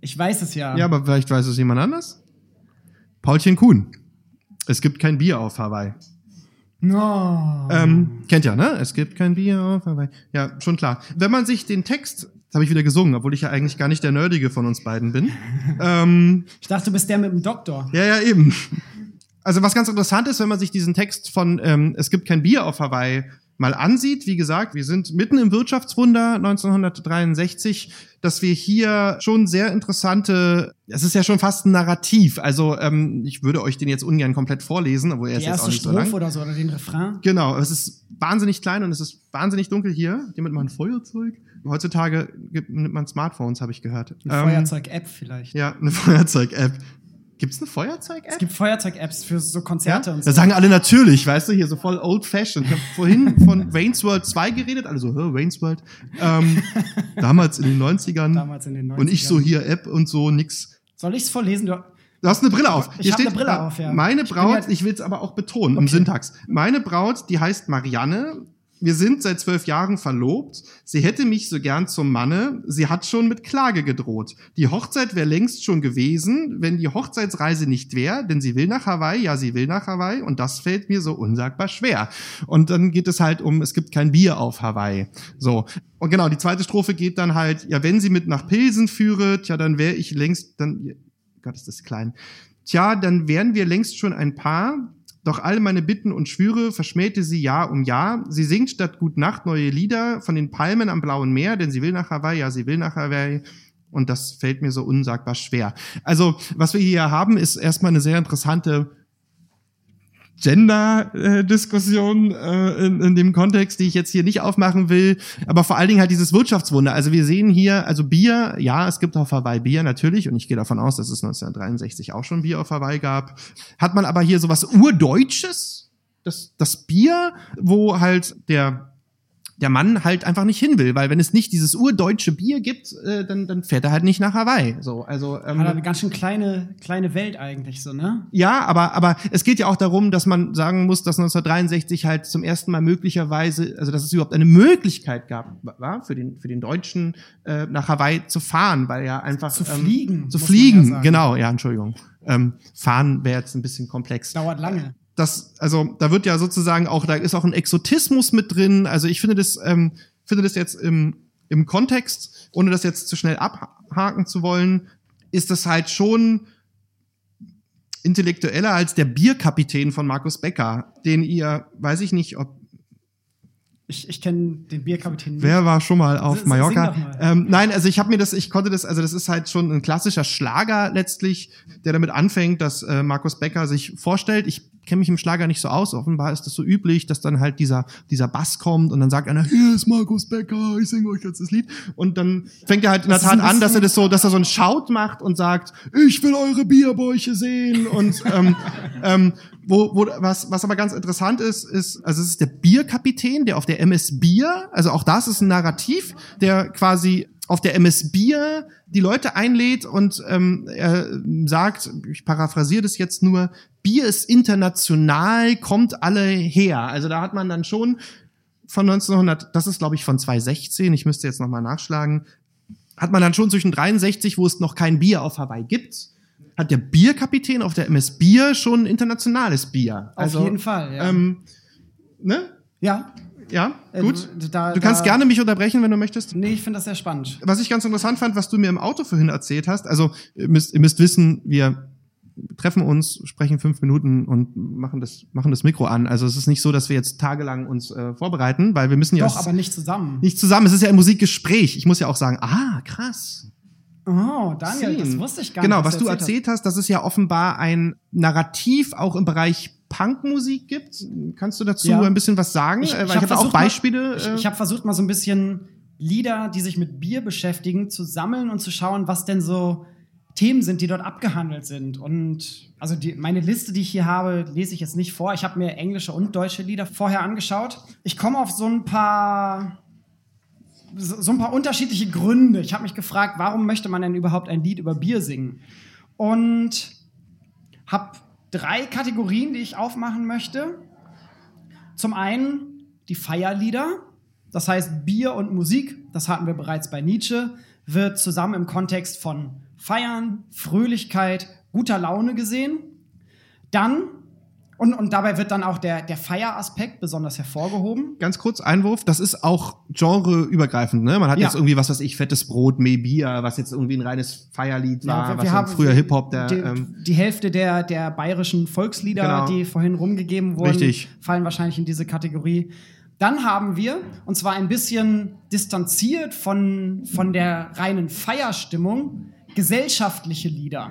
Speaker 1: Ich weiß es ja.
Speaker 2: ja, aber vielleicht weiß es jemand anders. Paulchen Kuhn. Es gibt kein Bier auf Hawaii.
Speaker 1: No.
Speaker 2: Ähm, kennt ja, ne? Es gibt kein Bier auf Hawaii. Ja, schon klar. Wenn man sich den Text, das habe ich wieder gesungen, obwohl ich ja eigentlich gar nicht der Nerdige von uns beiden bin. ähm,
Speaker 1: Ich dachte, du bist der mit dem Doktor.
Speaker 2: Ja, ja, eben. Also was ganz interessant ist, wenn man sich diesen Text von ähm, Es gibt kein Bier auf Hawaii mal ansieht, wie gesagt, wir sind mitten im Wirtschaftswunder 1963, dass wir hier schon sehr interessante, es ist ja schon fast ein Narrativ, also ähm, ich würde euch den jetzt ungern komplett vorlesen, obwohl er ist jetzt auch nicht so
Speaker 1: Strophe
Speaker 2: lang.
Speaker 1: oder so, oder den Refrain.
Speaker 2: Genau, es ist wahnsinnig klein und es ist wahnsinnig dunkel hier. Jemand mal ein Feuerzeug. Heutzutage gibt, nimmt man Smartphones, habe ich gehört.
Speaker 1: Eine Feuerzeug-App vielleicht.
Speaker 2: Ja, eine Feuerzeug-App. Gibt's eine Feuerzeug-App?
Speaker 1: Es gibt Feuerzeug-Apps für so Konzerte und so.
Speaker 2: Da sagen alle natürlich, weißt du, hier so voll old fashioned. Ich habe vorhin von Wayne's World 2 geredet, alle so, hör, Wayne's World. Ähm, damals in den 90ern.
Speaker 1: Damals in den 90ern.
Speaker 2: Und ich so hier App und so, nix.
Speaker 1: Soll ich es vorlesen? Du,
Speaker 2: Du hast eine Brille auf.
Speaker 1: Ich hab eine Brille auf, ja.
Speaker 2: Meine
Speaker 1: Ich
Speaker 2: Braut,
Speaker 1: jetzt-
Speaker 2: ich will es aber auch betonen, im
Speaker 1: Okay.
Speaker 2: Syntax. Meine Braut, die heißt Marianne. Wir sind seit zwölf Jahren verlobt. Sie hätte mich so gern zum Manne. Sie hat schon mit Klage gedroht. Die Hochzeit wäre längst schon gewesen, wenn die Hochzeitsreise nicht wäre, denn sie will nach Hawaii. Ja, sie will nach Hawaii und das fällt mir so unsagbar schwer. Und dann geht es halt um, es gibt kein Bier auf Hawaii. So. Und genau, die zweite Strophe geht dann halt, ja, wenn sie mit nach Pilsen führe, tja, dann wäre ich längst, dann, Gott, ist das klein. Tja, dann wären wir längst schon ein Paar. Doch all meine Bitten und Schwüre verschmähte sie Jahr um Jahr. Sie singt statt Gut Nacht neue Lieder von den Palmen am blauen Meer, denn sie will nach Hawaii, ja, sie will nach Hawaii. Und das fällt mir so unsagbar schwer. Also, was wir hier haben, ist erstmal eine sehr interessante Gender-Diskussion äh, in, in dem Kontext, die ich jetzt hier nicht aufmachen will, aber vor allen Dingen halt dieses Wirtschaftswunder. Also wir sehen hier, also Bier, ja, es gibt auf Hawaii Bier natürlich und ich gehe davon aus, dass es 1963 auch schon Bier auf Hawaii gab. Hat man aber hier sowas Urdeutsches, das, das Bier, wo halt der der Mann halt einfach nicht hin will, weil wenn es nicht dieses urdeutsche Bier gibt, äh, dann, dann fährt er halt nicht nach Hawaii. So, also ähm,
Speaker 1: Hat eine ganz schön kleine, kleine Welt eigentlich so, ne?
Speaker 2: ja, aber, aber es geht ja auch darum, dass man sagen muss, dass 1963 halt zum ersten Mal möglicherweise, also dass es überhaupt eine Möglichkeit gab, war für den, für den Deutschen äh, nach Hawaii zu fahren, weil ja einfach
Speaker 1: Zu
Speaker 2: ähm,
Speaker 1: fliegen,
Speaker 2: zu
Speaker 1: ja
Speaker 2: fliegen,
Speaker 1: sagen.
Speaker 2: genau, ja, Entschuldigung. Ähm, fahren wäre jetzt ein bisschen komplex
Speaker 1: Dauert lange.
Speaker 2: Das, also da wird ja sozusagen auch, da ist auch ein Exotismus mit drin. Also ich finde das, ähm, finde das jetzt im, im Kontext, ohne das jetzt zu schnell abhaken zu wollen, ist das halt schon intellektueller als der Bierkapitän von Markus Becker, den ihr, weiß ich nicht, ob
Speaker 1: Ich, ich kenne den Bierkapitän nicht.
Speaker 2: Wer war schon mal auf
Speaker 1: S-
Speaker 2: Mallorca?
Speaker 1: mal.
Speaker 2: Ähm, nein, also ich habe mir das, ich konnte das, also das ist halt schon ein klassischer Schlager letztlich, der damit anfängt, dass äh, Markus Becker sich vorstellt. Ich kenne mich im Schlager nicht so aus. Offenbar ist das so üblich, dass dann halt dieser dieser Bass kommt und dann sagt einer, hier ist Markus Becker, ich singe euch jetzt das Lied. Und dann fängt er halt in der Tat an, dass er das so, dass er so einen Shout macht und sagt, ich will eure Bierbäuche sehen und ähm, ähm, wo, wo, was, was aber ganz interessant ist, ist, also es ist der Bierkapitän, der auf der MS Bier, also auch das ist ein Narrativ, der quasi auf der MS Bier die Leute einlädt und ähm, er sagt, ich paraphrasiere das jetzt nur, Bier ist international, kommt alle her. Also da hat man dann schon von 1900, das ist glaube ich von 2016, ich müsste jetzt nochmal nachschlagen, hat man dann schon zwischen 63, wo es noch kein Bier auf Hawaii gibt, hat der Bierkapitän auf der MS Bier schon ein internationales Bier.
Speaker 1: Auf jeden Fall, ja.
Speaker 2: Ähm, ne?
Speaker 1: Ja.
Speaker 2: Ja,
Speaker 1: Äh,
Speaker 2: gut.
Speaker 1: da-
Speaker 2: du kannst
Speaker 1: da-
Speaker 2: gerne mich unterbrechen, wenn du möchtest.
Speaker 1: Nee, ich finde das sehr spannend.
Speaker 2: Was ich ganz interessant fand, was du mir im Auto vorhin erzählt hast, also ihr müsst, ihr müsst wissen, wir treffen uns, sprechen fünf Minuten und machen das, machen das Mikro an. Also es ist nicht so, dass wir jetzt tagelang uns äh, vorbereiten, weil wir müssen ja
Speaker 1: Doch,
Speaker 2: auch
Speaker 1: aber nicht zusammen.
Speaker 2: nicht zusammen. Es ist ja ein Musikgespräch. Ich muss ja auch sagen, ah, krass.
Speaker 1: Oh, Daniel, das
Speaker 2: Sehen.
Speaker 1: wusste ich gar
Speaker 2: Genau,
Speaker 1: nicht.
Speaker 2: was du erzählt hast, dass es ja offenbar ein Narrativ auch im Bereich Punkmusik gibt. Kannst du dazu
Speaker 1: Ja.
Speaker 2: ein bisschen was sagen?
Speaker 1: Ich,
Speaker 2: Äh,
Speaker 1: ich
Speaker 2: ich
Speaker 1: habe
Speaker 2: auch
Speaker 1: versucht, mal-
Speaker 2: Beispiele.
Speaker 1: Ich,
Speaker 2: äh,
Speaker 1: ich habe versucht, mal so ein bisschen Lieder, die sich mit Bier beschäftigen, zu sammeln und zu schauen, was denn so Themen sind, die dort abgehandelt sind. Und also die, meine Liste, die ich hier habe, lese ich jetzt nicht vor. Ich habe mir englische und deutsche Lieder vorher angeschaut. Ich komme auf so ein paar so ein paar unterschiedliche Gründe. Ich habe mich gefragt, warum möchte man denn überhaupt ein Lied über Bier singen? Und habe drei Kategorien, die ich aufmachen möchte. Zum einen die Feierlieder, das heißt Bier und Musik, das hatten wir bereits bei Nietzsche, wird zusammen im Kontext von Feiern, Fröhlichkeit, guter Laune gesehen. Dann, und, und dabei wird dann auch der, der Feieraspekt besonders hervorgehoben.
Speaker 2: Ganz kurz Einwurf, das ist auch genreübergreifend, ne? Man hat
Speaker 1: Ja.
Speaker 2: jetzt irgendwie was weiß ich, fettes Brot, Mehr Bier, was jetzt irgendwie ein reines Feierlied war,
Speaker 1: wir-
Speaker 2: was
Speaker 1: wir
Speaker 2: dann
Speaker 1: haben
Speaker 2: früher Hip-Hop, der
Speaker 1: die,
Speaker 2: ähm,
Speaker 1: die Hälfte der, der bayerischen Volkslieder,
Speaker 2: Genau.
Speaker 1: die vorhin rumgegeben wurden,
Speaker 2: Richtig.
Speaker 1: fallen wahrscheinlich in diese Kategorie. Dann haben wir, und zwar ein bisschen distanziert von, von der reinen Feierstimmung, gesellschaftliche Lieder.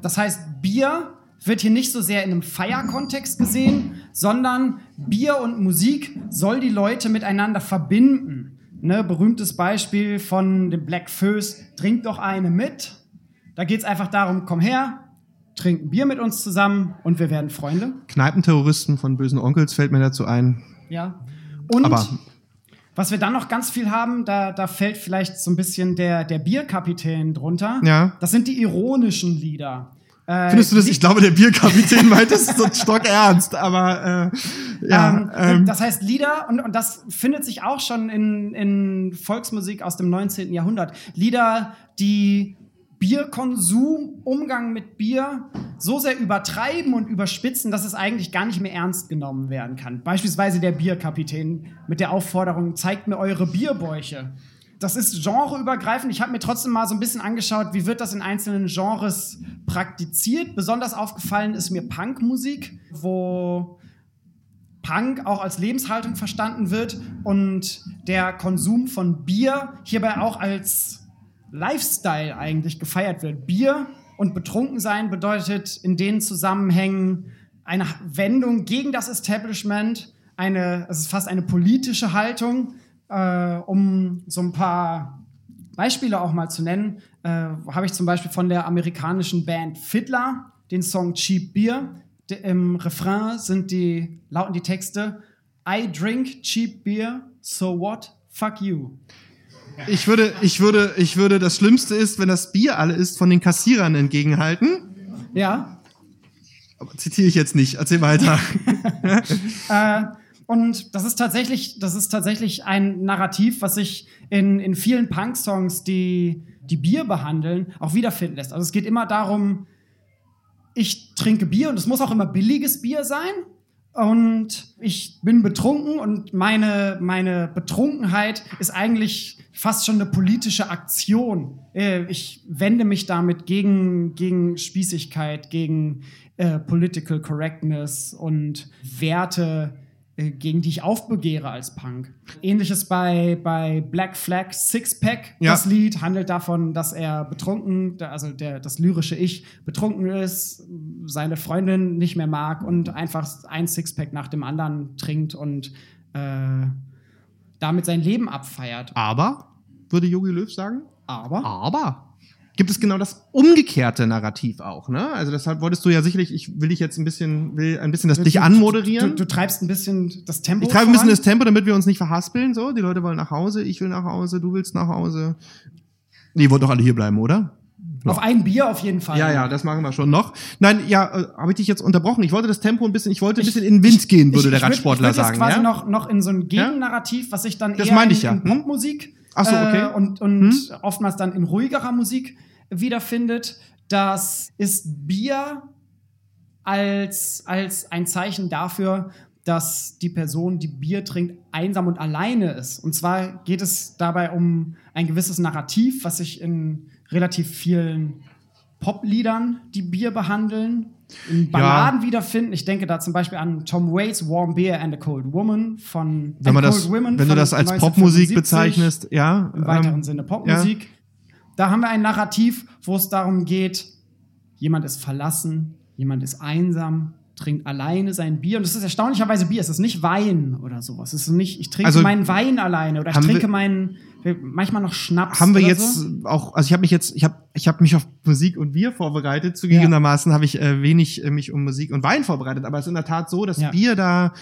Speaker 1: Das heißt, Bier wird hier nicht so sehr in einem Feierkontext gesehen, sondern Bier und Musik soll die Leute miteinander verbinden. Ne, berühmtes Beispiel von dem Black Föß, trink doch eine mit. Da geht es einfach darum, komm her, trink ein Bier mit uns zusammen und wir werden Freunde.
Speaker 2: Kneipenterroristen von bösen Onkels fällt mir dazu ein.
Speaker 1: Ja. Und
Speaker 2: Aber
Speaker 1: was wir dann noch ganz viel haben, da, da fällt vielleicht so ein bisschen der, der Bierkapitän drunter.
Speaker 2: Ja.
Speaker 1: Das sind die ironischen Lieder. Äh,
Speaker 2: findest du das? Ich glaube, der Bierkapitän meint das so stockernst, aber äh, ja.
Speaker 1: ähm,
Speaker 2: Ähm,
Speaker 1: das heißt Lieder, und, und das findet sich auch schon in, in Volksmusik aus dem 19. Jahrhundert. Lieder, die Bierkonsum, Umgang mit Bier so sehr übertreiben und überspitzen, dass es eigentlich gar nicht mehr ernst genommen werden kann. Beispielsweise der Bierkapitän mit der Aufforderung, zeigt mir eure Bierbäuche. Das ist genreübergreifend. Ich habe mir trotzdem mal so ein bisschen angeschaut, wie wird das in einzelnen Genres praktiziert. Besonders aufgefallen ist mir Punkmusik, wo Punk auch als Lebenshaltung verstanden wird und der Konsum von Bier hierbei auch als Lifestyle eigentlich gefeiert wird. Bier und Betrunkensein bedeutet in den Zusammenhängen eine Wendung gegen das Establishment, eine, es ist fast eine politische Haltung, äh, um so ein paar Beispiele auch mal zu nennen, äh, habe ich zum Beispiel von der amerikanischen Band Fiddler den Song Cheap Beer. De, Im Refrain sind die, lauten die Texte I drink cheap beer, so what? Fuck you.
Speaker 2: ich würde, ich würde, ich würde, das Schlimmste ist, wenn das Bier alle ist, von den Kassierern entgegenhalten.
Speaker 1: Ja.
Speaker 2: Aber zitiere ich jetzt nicht. Erzähl weiter.
Speaker 1: Äh, und das ist tatsächlich, das ist tatsächlich ein Narrativ, was sich in, in vielen Punk-Songs, die, die Bier behandeln, auch wiederfinden lässt. Also es geht immer darum, ich trinke Bier und es muss auch immer billiges Bier sein. Und ich bin betrunken und meine, meine Betrunkenheit ist eigentlich fast schon eine politische Aktion. Äh, Ich wende mich damit gegen, gegen Spießigkeit, gegen äh, Political Correctness und Werte, gegen die ich aufbegehre als Punk. Ähnliches bei, bei Black Flag Sixpack.
Speaker 2: Ja.
Speaker 1: Das Lied handelt davon, dass er betrunken, also der, das lyrische Ich, betrunken ist, seine Freundin nicht mehr mag und einfach ein Sixpack nach dem anderen trinkt und äh, damit sein Leben abfeiert.
Speaker 2: Aber, würde Jogi Löw sagen,
Speaker 1: Aber
Speaker 2: aber gibt es genau das umgekehrte Narrativ auch, ne? Also deshalb wolltest du ja sicherlich, ich will dich jetzt ein bisschen, will ein bisschen das dich
Speaker 1: du,
Speaker 2: anmoderieren.
Speaker 1: du, du treibst ein bisschen das Tempo.
Speaker 2: ich treibe ein bisschen das Tempo, damit wir uns nicht verhaspeln. So, die Leute wollen nach Hause, ich will nach Hause, du willst nach Hause. Nee, ihr wollt doch alle hier bleiben, oder?
Speaker 1: Auf ein Bier auf jeden Fall.
Speaker 2: Ja, ja, das machen wir schon noch. Nein, ja, äh, habe ich dich jetzt unterbrochen? Ich wollte das Tempo ein bisschen, ich wollte ein bisschen in den Wind gehen, würde
Speaker 1: Ich-
Speaker 2: der
Speaker 1: ich würd-
Speaker 2: Radsportler
Speaker 1: ich würd
Speaker 2: sagen.
Speaker 1: Jetzt quasi
Speaker 2: ja?
Speaker 1: noch, noch in so ein Gegennarrativ, was ich dann
Speaker 2: Das
Speaker 1: eher
Speaker 2: meine
Speaker 1: in,
Speaker 2: ich ja.
Speaker 1: in
Speaker 2: Hm? Ach so, okay.
Speaker 1: äh, und, und oftmals dann in ruhigerer Musik wiederfindet. Das ist Bier als, als ein Zeichen dafür, dass die Person, die Bier trinkt, einsam und alleine ist. Und zwar geht es dabei um ein gewisses Narrativ, was sich in relativ vielen Popliedern, die Bier behandeln, in Balladen wiederfinden. Ich denke da zum Beispiel an Tom Waits Warm Beer and a Cold Woman von
Speaker 2: wenn, man das,
Speaker 1: Cold Women
Speaker 2: wenn du das als Popmusik
Speaker 1: 1975
Speaker 2: bezeichnest, ja.
Speaker 1: Im weiteren
Speaker 2: ähm,
Speaker 1: Sinne Popmusik. Da haben wir ein Narrativ, wo es darum geht, jemand ist verlassen, jemand ist einsam, trinkt alleine sein Bier. Und es ist erstaunlicherweise Bier. Es ist nicht Wein oder sowas. Es ist nicht, ich trinke
Speaker 2: Also,
Speaker 1: meinen Wein alleine oder ich trinke meinen, manchmal noch Schnaps.
Speaker 2: haben wir jetzt
Speaker 1: So.
Speaker 2: auch, also ich habe mich jetzt, ich habe ich hab mich auf Musik und Bier vorbereitet. Zugegebenermaßen habe ich äh, wenig äh, mich um Musik und Wein vorbereitet, aber es ist in der Tat so, dass
Speaker 1: Ja.
Speaker 2: Bier da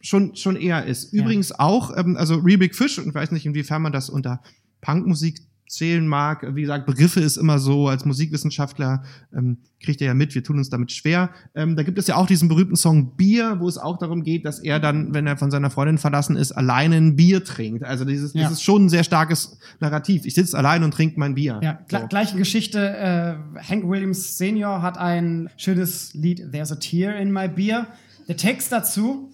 Speaker 2: schon, schon eher ist.
Speaker 1: Ja.
Speaker 2: Übrigens auch, ähm, also Real Big Fish, und ich weiß nicht, inwiefern man das unter Punkmusik zählen mag. Wie gesagt, Begriffe ist immer so, als Musikwissenschaftler ähm, kriegt er ja mit, wir tun uns damit schwer. Ähm, da gibt es ja auch diesen berühmten Song Bier, wo es auch darum geht, dass er dann, wenn er von seiner Freundin verlassen ist, alleine ein Bier trinkt. Also dieses,
Speaker 1: Ja.
Speaker 2: ist schon ein sehr starkes Narrativ. Ich sitze allein und trinke mein Bier.
Speaker 1: Ja,
Speaker 2: So.
Speaker 1: gleiche Geschichte. Äh, Hank Williams Senior hat ein schönes Lied, There's a Tear in My Beer. Der Text dazu.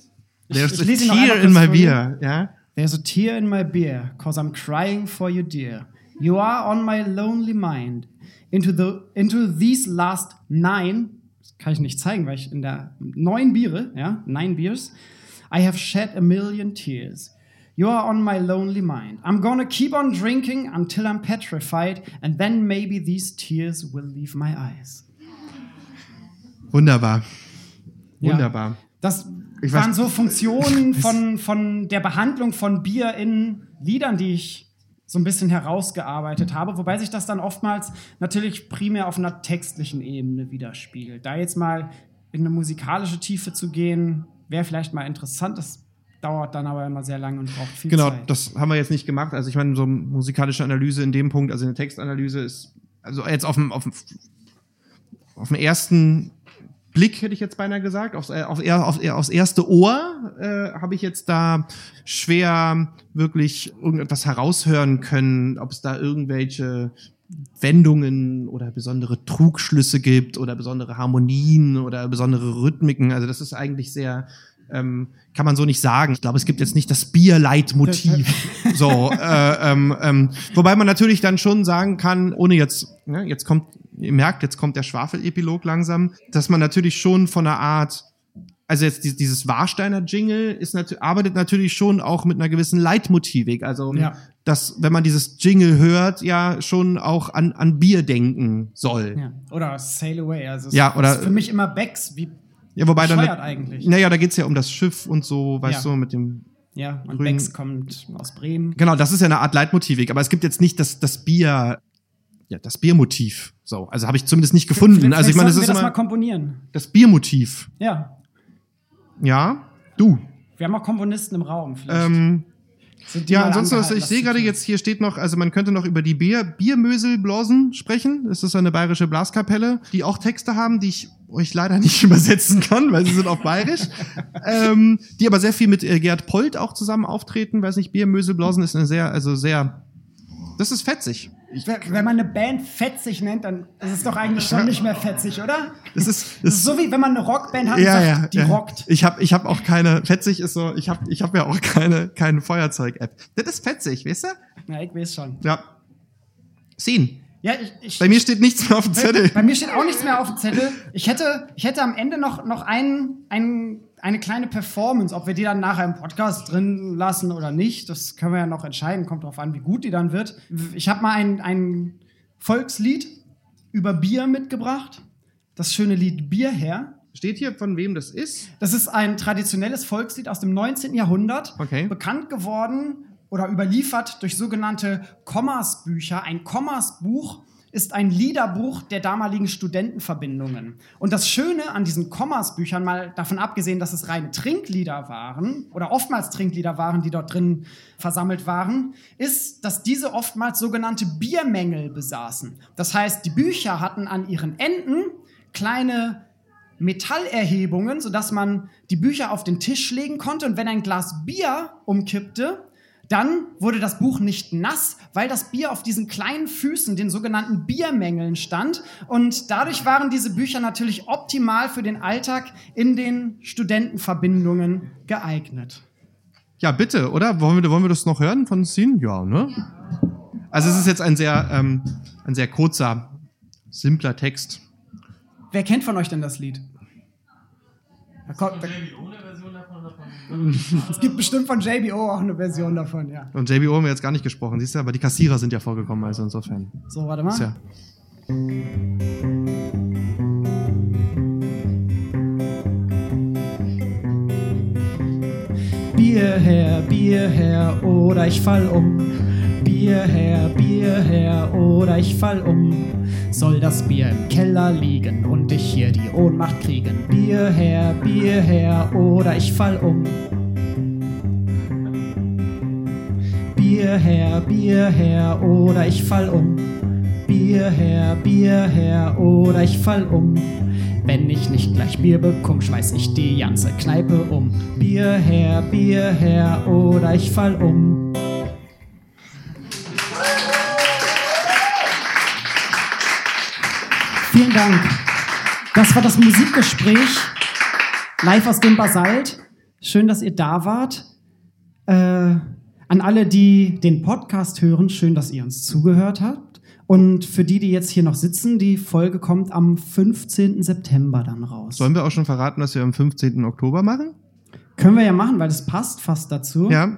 Speaker 1: ich-
Speaker 2: There's
Speaker 1: ich
Speaker 2: a
Speaker 1: ihn noch
Speaker 2: tear in my beer. Ja?
Speaker 1: There's a tear in my beer, cause I'm crying for you, dear. You are on my lonely mind. Into, the, into these last nine, das kann ich nicht zeigen, weil ich in der neun Biere, ja, nine beers, I have shed a million tears. You are on my lonely mind. I'm gonna keep on drinking until I'm petrified, and then maybe these tears will leave my eyes.
Speaker 2: Wunderbar.
Speaker 1: Ja.
Speaker 2: Wunderbar.
Speaker 1: Das
Speaker 2: Ich
Speaker 1: waren
Speaker 2: weiß-
Speaker 1: so Funktionen von, von der Behandlung von Bier in Liedern, die ich so ein bisschen herausgearbeitet habe, wobei sich das dann oftmals natürlich primär auf einer textlichen Ebene widerspiegelt. Da jetzt mal in eine musikalische Tiefe zu gehen, wäre vielleicht mal interessant. Das dauert dann aber immer sehr lange und braucht viel
Speaker 2: Genau,
Speaker 1: Zeit.
Speaker 2: das haben wir jetzt nicht gemacht. Also ich meine, so musikalische Analyse in dem Punkt, also eine Textanalyse ist, also jetzt auf dem, auf dem, auf dem ersten Blick hätte ich jetzt beinahe gesagt, aufs, äh, auf, auf, aufs erste Ohr äh, habe ich jetzt da schwer wirklich irgendetwas heraushören können, ob es da irgendwelche Wendungen oder besondere Trugschlüsse gibt oder besondere Harmonien oder besondere Rhythmiken. Also das ist eigentlich sehr, ähm, kann man so nicht sagen. Ich glaube, es gibt jetzt nicht das Bierleitmotiv. so, äh, ähm, ähm, wobei man natürlich dann schon sagen kann, ohne jetzt, ne, jetzt kommt, ihr merkt, jetzt kommt der Schwafelepilog langsam, dass man natürlich schon von einer Art also jetzt die- dieses Warsteiner Jingle ist nat arbeitet natürlich schon auch mit einer gewissen Leitmotivik. Also
Speaker 1: Ja.
Speaker 2: dass, wenn man dieses Jingle hört, ja schon auch an, an Bier denken soll. Ja.
Speaker 1: Oder Sail Away. Also
Speaker 2: Ja, oder-
Speaker 1: ist für mich immer Becks, wie
Speaker 2: wobei dann.
Speaker 1: eigentlich.
Speaker 2: Naja, da geht's ja um das Schiff und so, weißt
Speaker 1: Ja.
Speaker 2: du, mit dem.
Speaker 1: Ja, und
Speaker 2: Grün-
Speaker 1: Becks kommt aus Bremen.
Speaker 2: Genau, das ist ja eine Art Leitmotivik, aber es gibt jetzt nicht das, das Bier, ja, das Biermotiv. So, also habe ich zumindest nicht gefunden.
Speaker 1: Vielleicht
Speaker 2: Also ich meine, das ist
Speaker 1: wir das mal komponieren.
Speaker 2: das Biermotiv.
Speaker 1: Ja,
Speaker 2: Ja, du.
Speaker 1: wir haben auch Komponisten im Raum. Vielleicht.
Speaker 2: Ähm, Ja, ansonsten,
Speaker 1: angehalten,
Speaker 2: ich sehe gerade jetzt, hier steht noch, also man könnte noch über die Bier, Biermöselblosen sprechen. Das ist eine bayerische Blaskapelle, die auch Texte haben, die ich euch leider nicht übersetzen kann, weil sie sind auf bayerisch. ähm, die aber sehr viel mit äh, Gerd Polt auch zusammen auftreten. Weiß nicht, Biermöselblosen ist eine sehr, also sehr, das ist fetzig. Ich,
Speaker 1: Wenn man eine Band fetzig nennt, dann ist es doch eigentlich schon nicht mehr fetzig, oder?
Speaker 2: das ist,
Speaker 1: Das
Speaker 2: das
Speaker 1: ist so wie wenn man eine Rockband hat und
Speaker 2: ja,
Speaker 1: sagt,
Speaker 2: ja,
Speaker 1: die
Speaker 2: ja.
Speaker 1: rockt.
Speaker 2: Ich habe ich hab auch keine, fetzig ist so, ich habe ich hab ja auch keine, keine Feuerzeug-App. Das ist fetzig, weißt du?
Speaker 1: Ja, ich weiß schon.
Speaker 2: Ja. Scene.
Speaker 1: Ja, ich, ich,
Speaker 2: Bei mir steht nichts mehr auf dem Zettel.
Speaker 1: bei mir steht auch nichts mehr auf dem Zettel. Ich hätte, ich hätte am Ende noch, noch einen, einen, eine kleine Performance, ob wir die dann nachher im Podcast drin lassen oder nicht. Das können wir ja noch entscheiden. Kommt drauf an, wie gut die dann wird. Ich habe mal ein, ein Volkslied über Bier mitgebracht. Das schöne Lied Bierherr.
Speaker 2: Steht hier, von wem das ist?
Speaker 1: Das ist ein traditionelles Volkslied aus dem 19. Jahrhundert.
Speaker 2: Okay.
Speaker 1: Bekannt geworden oder überliefert durch sogenannte Kommersbücher. Ein Kommersbuch ist ein Liederbuch der damaligen Studentenverbindungen. Und das Schöne an diesen Kommersbüchern, mal davon abgesehen, dass es reine Trinklieder waren oder oftmals Trinklieder waren, die dort drin versammelt waren, ist, dass diese oftmals sogenannte Biermängel besaßen. Das heißt, die Bücher hatten an ihren Enden kleine Metallerhebungen, sodass man die Bücher auf den Tisch legen konnte und wenn ein Glas Bier umkippte, dann wurde das Buch nicht nass, weil das Bier auf diesen kleinen Füßen, den sogenannten Biermängeln stand. Und dadurch waren diese Bücher natürlich optimal für den Alltag in den Studentenverbindungen geeignet.
Speaker 2: Ja, bitte, oder? Wollen wir, wollen wir das noch hören von Sin? Ja, ne? Also es ist jetzt ein sehr, ähm, ein sehr kurzer, simpler Text.
Speaker 1: Wer kennt von euch denn das Lied? Da kommt, da, es gibt bestimmt von JBO auch eine Version davon, ja.
Speaker 2: Und JBO haben wir jetzt gar nicht gesprochen, siehst du, aber die Kassierer sind ja vorgekommen, also insofern.
Speaker 1: So, warte mal.
Speaker 2: Ist ja.
Speaker 1: Bier her, Bier her, oder ich fall um. Bier her, Bier her, oder ich fall um. Soll das Bier im Keller liegen und ich hier die Ohnmacht kriegen? Bier her, Bier her, oder ich fall um. Bier her, Bier her, oder ich fall um. Bier her, Bier her, oder ich fall um. Wenn ich nicht gleich Bier bekomme, schmeiß ich die ganze Kneipe um. Bier her, Bier her, oder ich fall um. Vielen Dank. Das war das Musikgespräch live aus dem Basalt. Schön, dass ihr da wart. Äh, an alle, die den Podcast hören, schön, dass ihr uns zugehört habt. Und für die, die jetzt hier noch sitzen, die Folge kommt am 15. September dann raus.
Speaker 2: Sollen wir auch schon verraten, was wir am 15. Oktober machen?
Speaker 1: Können wir ja machen, weil das passt fast dazu.
Speaker 2: Ja.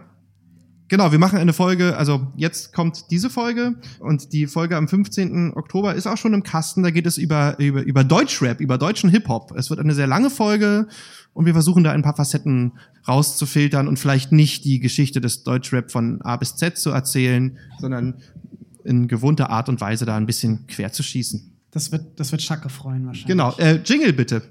Speaker 2: Genau, wir machen eine Folge, also jetzt kommt diese Folge und die Folge am 15. Oktober ist auch schon im Kasten. Da geht es über, über, über Deutschrap, über deutschen Hip-Hop. Es wird eine sehr lange Folge und wir versuchen da ein paar Facetten rauszufiltern und vielleicht nicht die Geschichte des Deutschrap von A bis Z zu erzählen, sondern in gewohnter Art und Weise da ein bisschen quer zu schießen.
Speaker 1: Das wird, das wird Schacke freuen wahrscheinlich.
Speaker 2: Genau, äh, Jingle bitte.